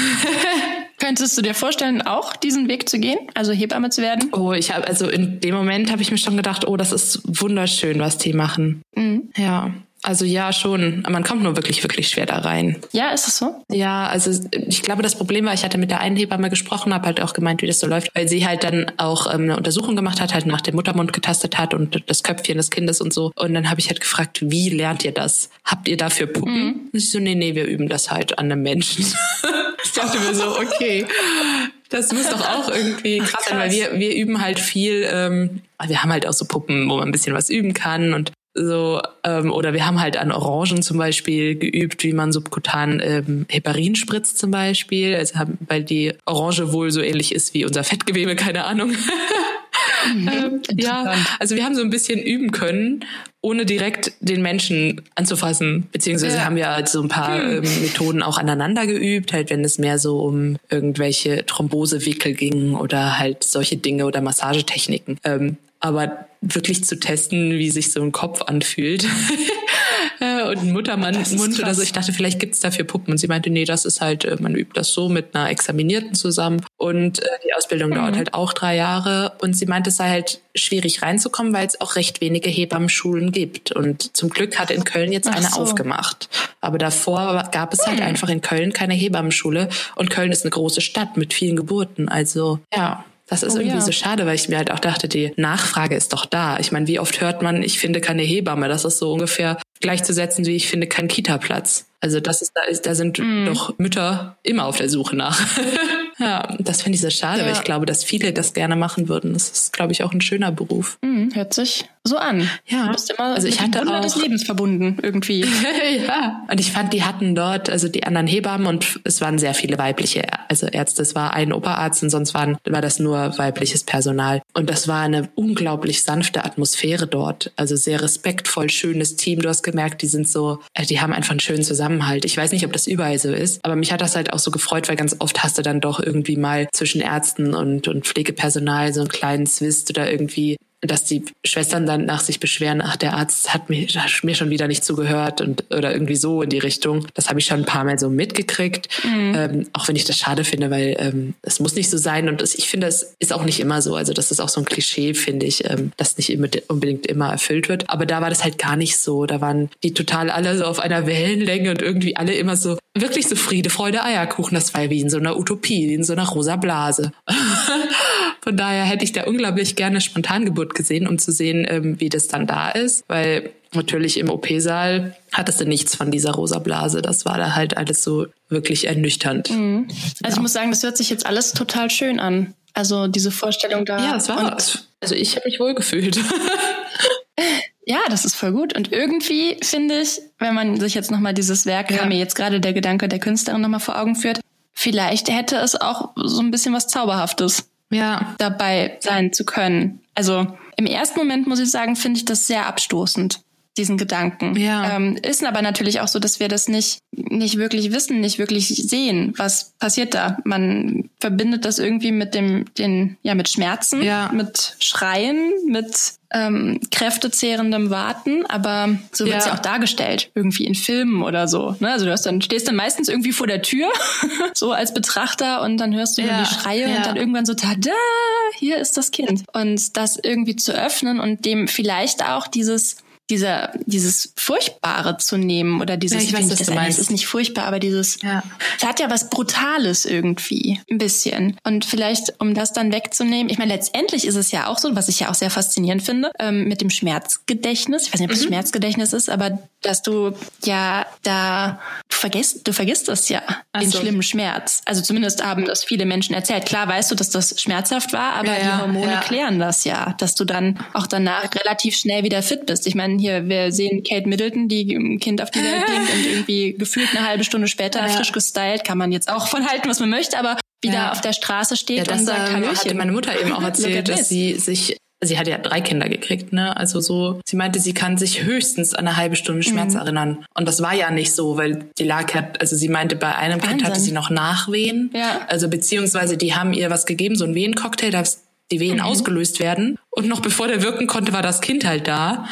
[SPEAKER 1] Könntest du dir vorstellen, auch diesen Weg zu gehen, also Hebamme zu werden?
[SPEAKER 2] Oh, ich habe also in dem Moment habe ich mir schon gedacht, oh, das ist wunderschön, was die machen. Mhm. Ja. Also ja, schon. Man kommt nur wirklich, wirklich schwer da rein.
[SPEAKER 1] Ja, ist es so?
[SPEAKER 2] Ja, also ich glaube, das Problem war, ich hatte mit der einen Hebamme gesprochen, habe halt auch gemeint, wie das so läuft, weil sie halt dann auch ähm, eine Untersuchung gemacht hat, halt nach dem Muttermund getastet hat und das Köpfchen des Kindes und so. Und dann habe ich halt gefragt, wie lernt ihr das? Habt ihr dafür Puppen? Mhm. Und ich so, nee, nee, wir üben das halt an einem Menschen. [LAUGHS] ich dachte mir so, okay. Das muss doch auch irgendwie krass sein, weil wir, wir üben halt viel, ähm, wir haben halt auch so Puppen, wo man ein bisschen was üben kann und so, ähm, oder wir haben halt an Orangen zum Beispiel geübt, wie man subkutan ähm, Heparin spritzt zum Beispiel, also weil die Orange wohl so ähnlich ist wie unser Fettgewebe, keine Ahnung. [LAUGHS] Mhm, ähm, ja, also wir haben so ein bisschen üben können, ohne direkt den Menschen anzufassen. Beziehungsweise ja. haben wir halt so ein paar hm. ähm, Methoden auch aneinander geübt, halt wenn es mehr so um irgendwelche Thrombosewickel ging oder halt solche Dinge oder Massagetechniken. Ähm, aber wirklich zu testen, wie sich so ein Kopf anfühlt [LAUGHS] und ein Muttermann-Mund oder so. Ich dachte, vielleicht gibt's dafür Puppen. Und sie meinte, nee, das ist halt, äh, man übt das so mit einer Examinierten zusammen. Und äh, die Ausbildung mhm. dauert halt auch drei Jahre. Und sie meinte, es sei halt schwierig reinzukommen, weil es auch recht wenige Hebammenschulen gibt. Und zum Glück hat in Köln jetzt eine so. aufgemacht. Aber davor gab es halt mhm. einfach in Köln keine Hebammenschule. Und Köln ist eine große Stadt mit vielen Geburten. Also ja, das ist oh, irgendwie ja. so schade, weil ich mir halt auch dachte, die Nachfrage ist doch da. Ich meine, wie oft hört man, ich finde keine Hebamme? Das ist so ungefähr gleichzusetzen, wie ich finde keinen Kita-Platz. Also das ist da ist, da sind mm. doch Mütter immer auf der Suche nach. [LAUGHS] ja, das finde ich sehr schade, ja. weil ich glaube, dass viele das gerne machen würden. Das ist, glaube ich, auch ein schöner Beruf.
[SPEAKER 1] Mm, hört sich so an.
[SPEAKER 2] Ja.
[SPEAKER 1] Du bist immer also ich hatte Wunder auch, des Lebens verbunden irgendwie. [LAUGHS]
[SPEAKER 2] ja. Und ich fand, die hatten dort, also die anderen Hebammen und es waren sehr viele weibliche, also Ärzte. Es war ein Oberarzt und sonst waren, war das nur weibliches Personal. Und das war eine unglaublich sanfte Atmosphäre dort. Also sehr respektvoll, schönes Team. Du hast gemerkt, die sind so, äh, die haben einfach einen schönen Zusammenhalt. Ich weiß nicht, ob das überall so ist, aber mich hat das halt auch so gefreut, weil ganz oft hast du dann doch irgendwie mal zwischen Ärzten und, und Pflegepersonal so einen kleinen Zwist oder irgendwie dass die Schwestern dann nach sich beschweren, ach, der Arzt hat mir, hat mir schon wieder nicht zugehört und oder irgendwie so in die Richtung. Das habe ich schon ein paar Mal so mitgekriegt. Mhm. Ähm, auch wenn ich das schade finde, weil ähm, es muss nicht so sein und das, ich finde, es ist auch nicht immer so. Also das ist auch so ein Klischee, finde ich, ähm, das nicht immer, unbedingt immer erfüllt wird. Aber da war das halt gar nicht so. Da waren die total alle so auf einer Wellenlänge und irgendwie alle immer so wirklich so Friede, Freude, Eierkuchen. Das war wie in so einer Utopie, in so einer rosa Blase. [LAUGHS] Von daher hätte ich da unglaublich gerne Spontangeburt gesehen, um zu sehen, ähm, wie das dann da ist, weil natürlich im OP-Saal hattest du nichts von dieser rosa Blase. Das war da halt alles so wirklich ernüchternd.
[SPEAKER 1] Mhm. Also ja. ich muss sagen, das hört sich jetzt alles total schön an. Also diese Vorstellung da.
[SPEAKER 2] Ja, es war. Also ich habe mich wohl gefühlt. [LAUGHS]
[SPEAKER 1] Ja, das ist voll gut. Und irgendwie finde ich, wenn man sich jetzt nochmal dieses Werk, ja. mir jetzt gerade der Gedanke der Künstlerin nochmal vor Augen führt, vielleicht hätte es auch so ein bisschen was Zauberhaftes
[SPEAKER 2] ja.
[SPEAKER 1] dabei sein zu können. Also im ersten Moment muss ich sagen, finde ich das sehr abstoßend diesen Gedanken.
[SPEAKER 2] Ja.
[SPEAKER 1] Ähm, ist aber natürlich auch so, dass wir das nicht, nicht wirklich wissen, nicht wirklich sehen. Was passiert da? Man verbindet das irgendwie mit dem, den, ja, mit Schmerzen,
[SPEAKER 2] ja.
[SPEAKER 1] mit Schreien, mit ähm, kräftezehrendem Warten, aber so wird es ja. ja. auch dargestellt, irgendwie in Filmen oder so. Ne? Also du hast dann, stehst dann meistens irgendwie vor der Tür, [LAUGHS] so als Betrachter, und dann hörst du ja. die Schreie ja. und dann irgendwann so, tada, hier ist das Kind. Und das irgendwie zu öffnen und dem vielleicht auch dieses dieser, dieses Furchtbare zu nehmen oder dieses,
[SPEAKER 2] ja, ich weiß, was du meinst.
[SPEAKER 1] Es ist nicht furchtbar, aber dieses, ja. es hat ja was Brutales irgendwie, ein bisschen. Und vielleicht, um das dann wegzunehmen, ich meine, letztendlich ist es ja auch so, was ich ja auch sehr faszinierend finde, ähm, mit dem Schmerzgedächtnis. Ich weiß nicht, ob es mhm. Schmerzgedächtnis ist, aber dass du ja da, du vergisst, du vergisst das ja, Ach den so. schlimmen Schmerz. Also zumindest haben das viele Menschen erzählt. Klar weißt du, dass das schmerzhaft war, aber ja, die Hormone klären das ja, dass du dann auch danach relativ schnell wieder fit bist. Ich meine, hier, wir sehen Kate Middleton, die ein Kind auf die Welt [LAUGHS] bringt und irgendwie gefühlt eine halbe Stunde später ja. frisch gestylt, kann man jetzt auch von halten, was man möchte, aber wieder ja. auf der Straße steht ja,
[SPEAKER 2] das
[SPEAKER 1] und sagt,
[SPEAKER 2] ähm, hatte meine Mutter eben auch [LAUGHS] erzählt, dass sie sich sie hat ja drei Kinder gekriegt, ne? Also so, sie meinte, sie kann sich höchstens an eine halbe Stunde Schmerz mhm. erinnern. Und das war ja nicht so, weil die lag ja, also sie meinte, bei einem Wahnsinn. Kind hatte sie noch Nachwehen.
[SPEAKER 1] Ja.
[SPEAKER 2] Also beziehungsweise die haben ihr was gegeben, so ein Wehencocktail, dass die Wehen mhm. ausgelöst werden. Und noch bevor der wirken konnte, war das Kind halt da.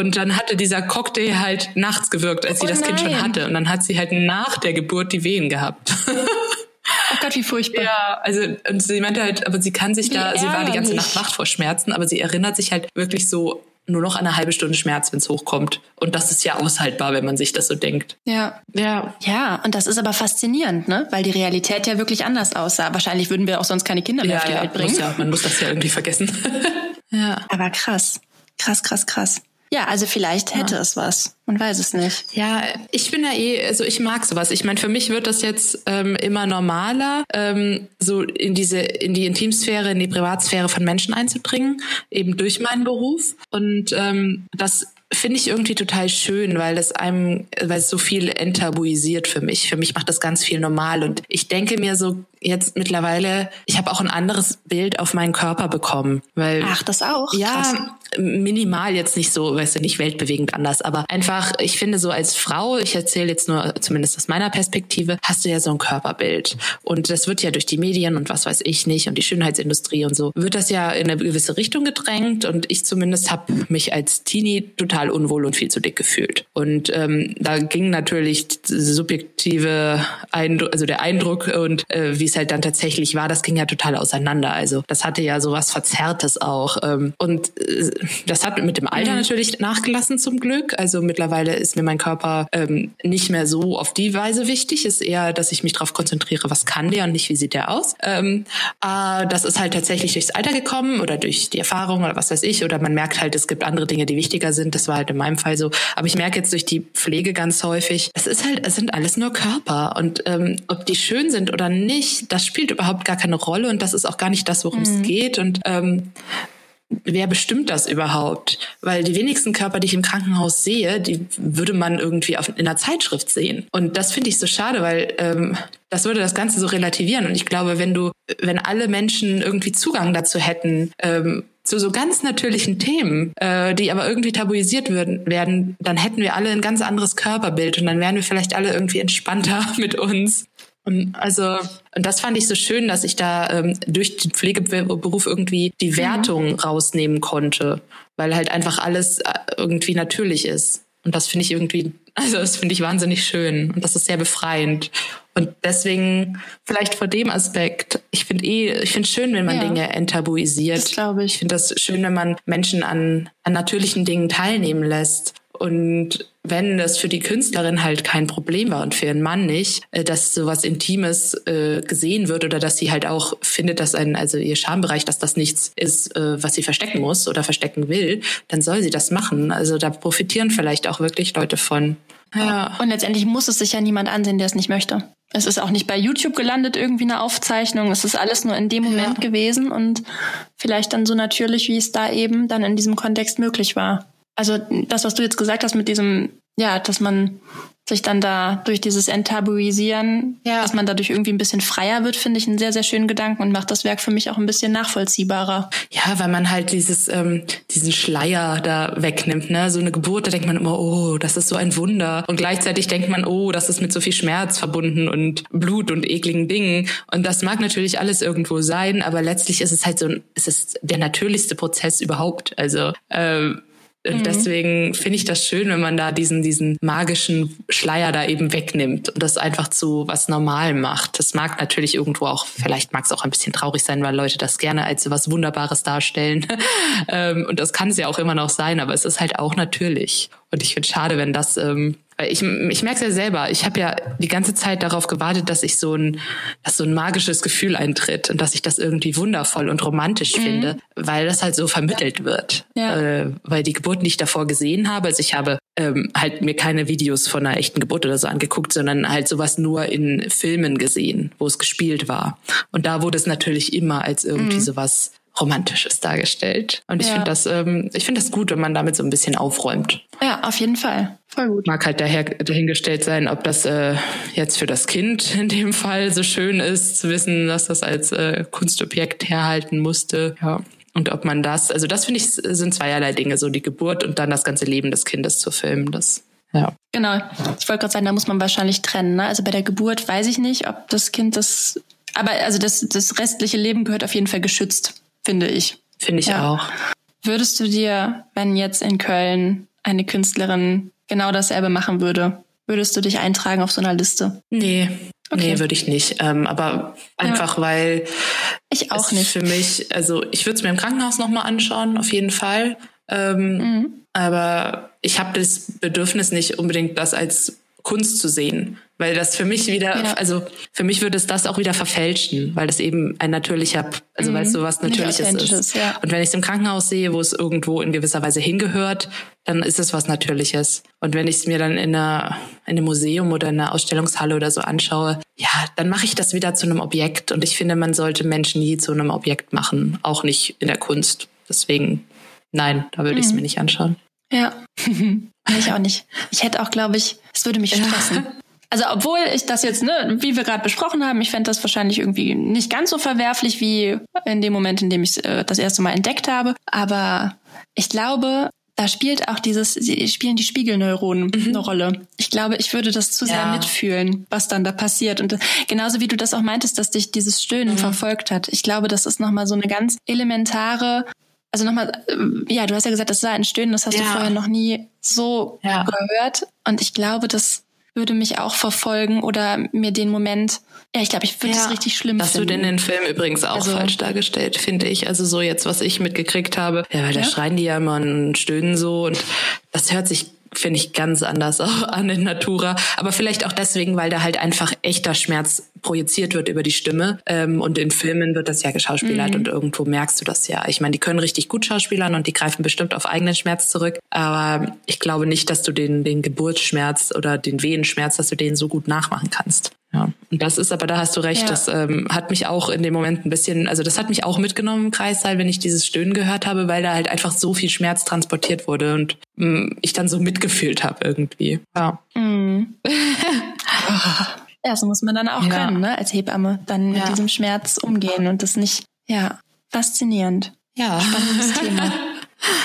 [SPEAKER 2] Und dann hatte dieser Cocktail halt nachts gewirkt, als sie oh das Kind schon hatte. Und dann hat sie halt nach der Geburt die Wehen gehabt.
[SPEAKER 1] Oh Gott, wie furchtbar.
[SPEAKER 2] Ja, also und sie meinte halt, aber sie kann sich wie da, sie war die ganze Nacht wach vor Schmerzen, aber sie erinnert sich halt wirklich so nur noch eine halbe Stunde Schmerz, wenn es hochkommt. Und das ist ja aushaltbar, wenn man sich das so denkt.
[SPEAKER 1] Ja.
[SPEAKER 2] Ja.
[SPEAKER 1] Ja, und das ist aber faszinierend, ne? Weil die Realität ja wirklich anders aussah. Wahrscheinlich würden wir auch sonst keine Kinder mehr ja, auf die
[SPEAKER 2] ja,
[SPEAKER 1] Welt bringen.
[SPEAKER 2] ja, man muss das ja irgendwie vergessen. [LAUGHS]
[SPEAKER 1] ja. Aber krass. Krass, krass, krass. Ja, also vielleicht hätte ja. es was. Man weiß es nicht.
[SPEAKER 2] Ja, ich bin ja eh, also ich mag sowas. Ich meine, für mich wird das jetzt ähm, immer normaler, ähm, so in diese, in die Intimsphäre, in die Privatsphäre von Menschen einzudringen, eben durch meinen Beruf. Und ähm, das finde ich irgendwie total schön, weil es einem, weil es so viel enttabuisiert für mich. Für mich macht das ganz viel normal. Und ich denke mir so, jetzt mittlerweile, ich habe auch ein anderes Bild auf meinen Körper bekommen, weil
[SPEAKER 1] ach das auch?
[SPEAKER 2] Ja Krass. minimal jetzt nicht so, weißt du, nicht weltbewegend anders, aber einfach, ich finde so als Frau, ich erzähle jetzt nur zumindest aus meiner Perspektive, hast du ja so ein Körperbild. Und das wird ja durch die Medien und was weiß ich nicht und die Schönheitsindustrie und so wird das ja in eine gewisse Richtung gedrängt und ich zumindest habe mich als Teenie total unwohl und viel zu dick gefühlt. Und ähm, da ging natürlich subjektive Eindruck, also der Eindruck und äh, wie es halt dann tatsächlich war, das ging ja total auseinander. Also das hatte ja sowas Verzerrtes auch. Ähm, und äh, das hat mit dem Alter mhm. natürlich nachgelassen zum Glück. Also mittlerweile ist mir mein Körper ähm, nicht mehr so auf die Weise wichtig. Ist eher, dass ich mich darauf konzentriere, was kann der und nicht, wie sieht der aus. Ähm, äh, das ist halt tatsächlich durchs Alter gekommen oder durch die Erfahrung oder was weiß ich. Oder man merkt halt, es gibt andere Dinge, die wichtiger sind. Das war halt in meinem Fall so. Aber ich merke jetzt durch die Pflege ganz häufig, es ist halt, es sind alles nur Körper. Und ähm, ob die schön sind oder nicht, das spielt überhaupt gar keine Rolle und das ist auch gar nicht das, worum mhm. es geht. Und ähm, wer bestimmt das überhaupt? Weil die wenigsten Körper, die ich im Krankenhaus sehe, die würde man irgendwie auf, in einer Zeitschrift sehen. Und das finde ich so schade, weil ähm, das würde das Ganze so relativieren. Und ich glaube, wenn du, wenn alle Menschen irgendwie Zugang dazu hätten, ähm, zu so ganz natürlichen Themen, äh, die aber irgendwie tabuisiert würden, werden, dann hätten wir alle ein ganz anderes Körperbild und dann wären wir vielleicht alle irgendwie entspannter [LAUGHS] mit uns. Und also, und das fand ich so schön, dass ich da ähm, durch den Pflegeberuf irgendwie die mhm. Wertung mhm. rausnehmen konnte, weil halt einfach alles äh, irgendwie natürlich ist. Und das finde ich irgendwie, also das finde ich wahnsinnig schön und das ist sehr befreiend. Und deswegen vielleicht vor dem Aspekt, ich finde eh, ich finde schön, wenn man ja, Dinge enttabuisiert. Das
[SPEAKER 1] glaube ich.
[SPEAKER 2] Ich finde das schön, wenn man Menschen an, an natürlichen Dingen teilnehmen lässt. Und wenn das für die Künstlerin halt kein Problem war und für ihren Mann nicht, äh, dass sowas Intimes äh, gesehen wird oder dass sie halt auch findet, dass ein, also ihr Schambereich, dass das nichts ist, äh, was sie verstecken muss oder verstecken will, dann soll sie das machen. Also da profitieren vielleicht auch wirklich Leute von.
[SPEAKER 1] Ja. Und letztendlich muss es sich ja niemand ansehen, der es nicht möchte. Es ist auch nicht bei YouTube gelandet, irgendwie eine Aufzeichnung. Es ist alles nur in dem Moment ja. gewesen und vielleicht dann so natürlich, wie es da eben dann in diesem Kontext möglich war also das, was du jetzt gesagt hast mit diesem, ja, dass man sich dann da durch dieses Enttabuisieren, ja. dass man dadurch irgendwie ein bisschen freier wird, finde ich einen sehr, sehr schönen Gedanken und macht das Werk für mich auch ein bisschen nachvollziehbarer.
[SPEAKER 2] Ja, weil man halt dieses, ähm, diesen Schleier da wegnimmt, ne? So eine Geburt, da denkt man immer, oh, das ist so ein Wunder. Und gleichzeitig denkt man, oh, das ist mit so viel Schmerz verbunden und Blut und ekligen Dingen. Und das mag natürlich alles irgendwo sein, aber letztlich ist es halt so, es ist der natürlichste Prozess überhaupt. Also, ähm, und mhm. deswegen finde ich das schön, wenn man da diesen, diesen magischen Schleier da eben wegnimmt und das einfach zu was normal macht. Das mag natürlich irgendwo auch, vielleicht mag es auch ein bisschen traurig sein, weil Leute das gerne als was Wunderbares darstellen. [LAUGHS] Ähm, und das kann es ja auch immer noch sein, aber es ist halt auch natürlich. Und ich finde es schade, wenn das ähm, ich, ich merke es ja selber. Ich habe ja die ganze Zeit darauf gewartet, dass ich so ein, dass so ein magisches Gefühl eintritt und dass ich das irgendwie wundervoll und romantisch mhm. finde, weil das halt so vermittelt wird. Ja. Äh, weil die Geburt nicht davor gesehen habe. Also ich habe ähm, halt mir keine Videos von einer echten Geburt oder so angeguckt, sondern halt sowas nur in Filmen gesehen, wo es gespielt war. Und da wurde es natürlich immer als irgendwie mhm. sowas Romantisches dargestellt. Und ich ja. finde das, ähm, ich finde das gut, wenn man damit so ein bisschen aufräumt.
[SPEAKER 1] Ja, auf jeden Fall. Voll gut.
[SPEAKER 2] Mag halt daher, dahingestellt sein, ob das äh, jetzt für das Kind [LAUGHS] in dem Fall so schön ist, zu wissen, dass das als äh, Kunstobjekt herhalten musste. Ja. Und ob man das, also das finde ich, sind zweierlei Dinge, so die Geburt und dann das ganze Leben des Kindes zu filmen. Das ja.
[SPEAKER 1] Genau. Ich wollte gerade sagen, da muss man wahrscheinlich trennen. Ne? Also bei der Geburt weiß ich nicht, ob das Kind das, aber also das, das restliche Leben gehört auf jeden Fall geschützt finde ich.
[SPEAKER 2] Finde ich ja. auch.
[SPEAKER 1] Würdest du dir, wenn jetzt in Köln eine Künstlerin genau dasselbe machen würde, würdest du dich eintragen auf so einer Liste?
[SPEAKER 2] Nee. Okay. Nee, würde ich nicht. Ähm, aber einfach ja. weil
[SPEAKER 1] ich auch nicht.
[SPEAKER 2] Für mich, also ich würde es mir im Krankenhaus nochmal anschauen, auf jeden Fall. Ähm, mhm. Aber ich habe das Bedürfnis nicht unbedingt, das als Kunst zu sehen. Weil das für mich wieder, ja. also für mich würde es das auch wieder verfälschen, weil das eben ein natürlicher, also mhm. weil es so was Natürliches ist. Ja. Und wenn ich es im Krankenhaus sehe, wo es irgendwo in gewisser Weise hingehört, dann ist es was Natürliches. Und wenn ich es mir dann in, einer, in einem Museum oder in einer Ausstellungshalle oder so anschaue, ja, dann mache ich das wieder zu einem Objekt. Und ich finde, man sollte Menschen nie zu einem Objekt machen, auch nicht in der Kunst. Deswegen, nein, da würde mhm. ich es mir nicht anschauen.
[SPEAKER 1] Ja, [LAUGHS] ich auch nicht. Ich hätte auch, glaube ich, es würde mich stressen. Also obwohl ich das jetzt, ne, wie wir gerade besprochen haben, ich fände das wahrscheinlich irgendwie nicht ganz so verwerflich wie in dem Moment, in dem ich es äh, das erste Mal entdeckt habe. Aber ich glaube, da spielt auch dieses, spielen die Spiegelneuronen mhm. eine Rolle. Ich glaube, ich würde das zu sehr ja. mitfühlen, was dann da passiert. Und genauso wie du das auch meintest, dass dich dieses Stöhnen mhm. verfolgt hat. Ich glaube, das ist nochmal so eine ganz elementare also nochmal, äh, ja, du hast ja gesagt, das war ein Stöhnen, das hast ja. du vorher noch nie so ja. gehört. Und ich glaube, das würde mich auch verfolgen oder mir den Moment, ja, ich glaube, ich würde es ja, richtig schlimm
[SPEAKER 2] das
[SPEAKER 1] finden.
[SPEAKER 2] Das wird in den Film übrigens auch also, falsch dargestellt, finde ich. Also so jetzt, was ich mitgekriegt habe, ja, weil da schreien die ja immer und stöhnen so und das hört sich finde ich ganz anders auch [LAUGHS] an in Natura. Aber vielleicht auch deswegen, weil da halt einfach echter Schmerz projiziert wird über die Stimme. Ähm, und in Filmen wird das ja geschauspielert mhm. und irgendwo merkst du das ja. Ich meine, die können richtig gut schauspielern und die greifen bestimmt auf eigenen Schmerz zurück. Aber ich glaube nicht, dass du den, den Geburtsschmerz oder den Wehenschmerz, dass du den so gut nachmachen kannst. Ja, und das ist aber, da hast du recht, ja. das ähm, hat mich auch in dem Moment ein bisschen, also das hat mich auch mitgenommen im Kreissaal, wenn ich dieses Stöhnen gehört habe, weil da halt einfach so viel Schmerz transportiert wurde und mh, mm, ich dann so mitgefühlt habe irgendwie. Ja. Mhm. [LAUGHS]
[SPEAKER 1] ja, so muss man dann auch ja. können, ne, als Hebamme, dann mit diesem Schmerz umgehen und das nicht, ja, faszinierend.
[SPEAKER 2] Ja.
[SPEAKER 1] Spannendes Thema.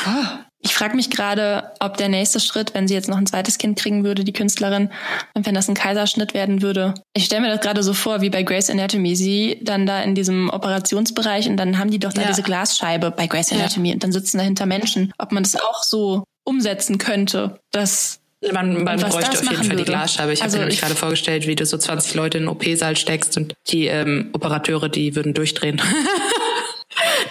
[SPEAKER 1] Oh. [LAUGHS] Ich frage mich gerade, ob der nächste Schritt, wenn sie jetzt noch ein zweites Kind kriegen würde, die Künstlerin, und wenn das ein Kaiserschnitt werden würde. Ich stelle mir das gerade so vor, wie bei Grace Anatomy. Sie dann da in diesem Operationsbereich und dann haben die doch da ja. diese Glasscheibe bei Grace Anatomy ja. und dann sitzen dahinter Menschen. Ob man das auch so umsetzen könnte, dass
[SPEAKER 2] man, man bräuchte auf jeden Fall würde. die Glasscheibe. Ich also habe mir nämlich gerade vorgestellt, wie du so 20 Leute in den OP-Saal steckst und die ähm, Operateure, die würden durchdrehen. [LAUGHS]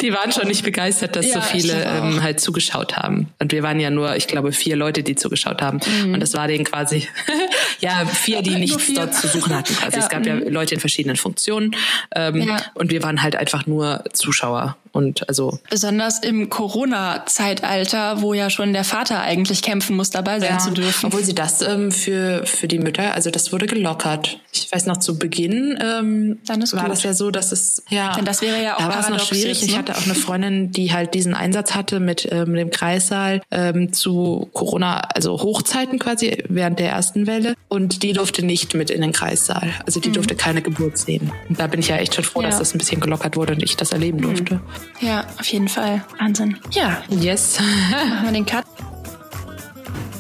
[SPEAKER 2] die waren schon nicht begeistert, dass ja, so viele ähm, halt zugeschaut haben. Und wir waren ja nur, ich glaube, vier Leute, die zugeschaut haben. Mhm. Und das war denen quasi, [LAUGHS] ja, vier, die nichts dort zu suchen hatten. Also ja, es gab ja mhm. Leute in verschiedenen Funktionen. Ähm. Und wir waren halt einfach nur Zuschauer. Und also
[SPEAKER 1] besonders im Corona-Zeitalter, wo ja schon der Vater eigentlich kämpfen muss, dabei sein ja, zu dürfen.
[SPEAKER 2] Obwohl sie das ähm, für für die Mütter, also das wurde gelockert. Ich weiß noch zu Beginn ähm, Dann ist war gut. das ja so, dass es ja.
[SPEAKER 1] Denn das wäre ja auch
[SPEAKER 2] da war es noch schwierig. Ne? Ich hatte auch eine Freundin, die halt diesen Einsatz hatte mit ähm, dem Kreissaal ähm, zu Corona, also Hochzeiten quasi während der ersten Welle. Und die durfte nicht mit in den Kreissaal. Also die mhm. durfte keine Geburt sehen. Und da bin ich ja echt schon froh, ja. dass das ein bisschen gelockert wurde und ich das erleben mhm.
[SPEAKER 1] Ja, auf jeden Fall. Wahnsinn. Ja.
[SPEAKER 2] Yes. [LAUGHS]
[SPEAKER 1] Machen wir den Cut.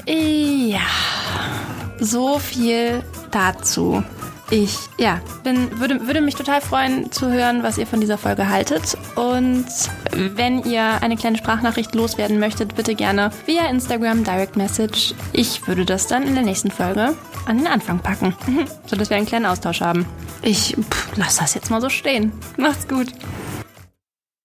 [SPEAKER 1] Ja. So viel dazu. Ich, ja, bin, würde, würde mich total freuen zu hören, was ihr von dieser Folge haltet. Und wenn ihr eine kleine Sprachnachricht loswerden möchtet, bitte gerne via Instagram Direct Message. Ich würde das dann in der nächsten Folge an den Anfang packen, [LAUGHS] sodass wir einen kleinen Austausch haben. Ich pff, lass das jetzt mal so stehen. Macht's gut.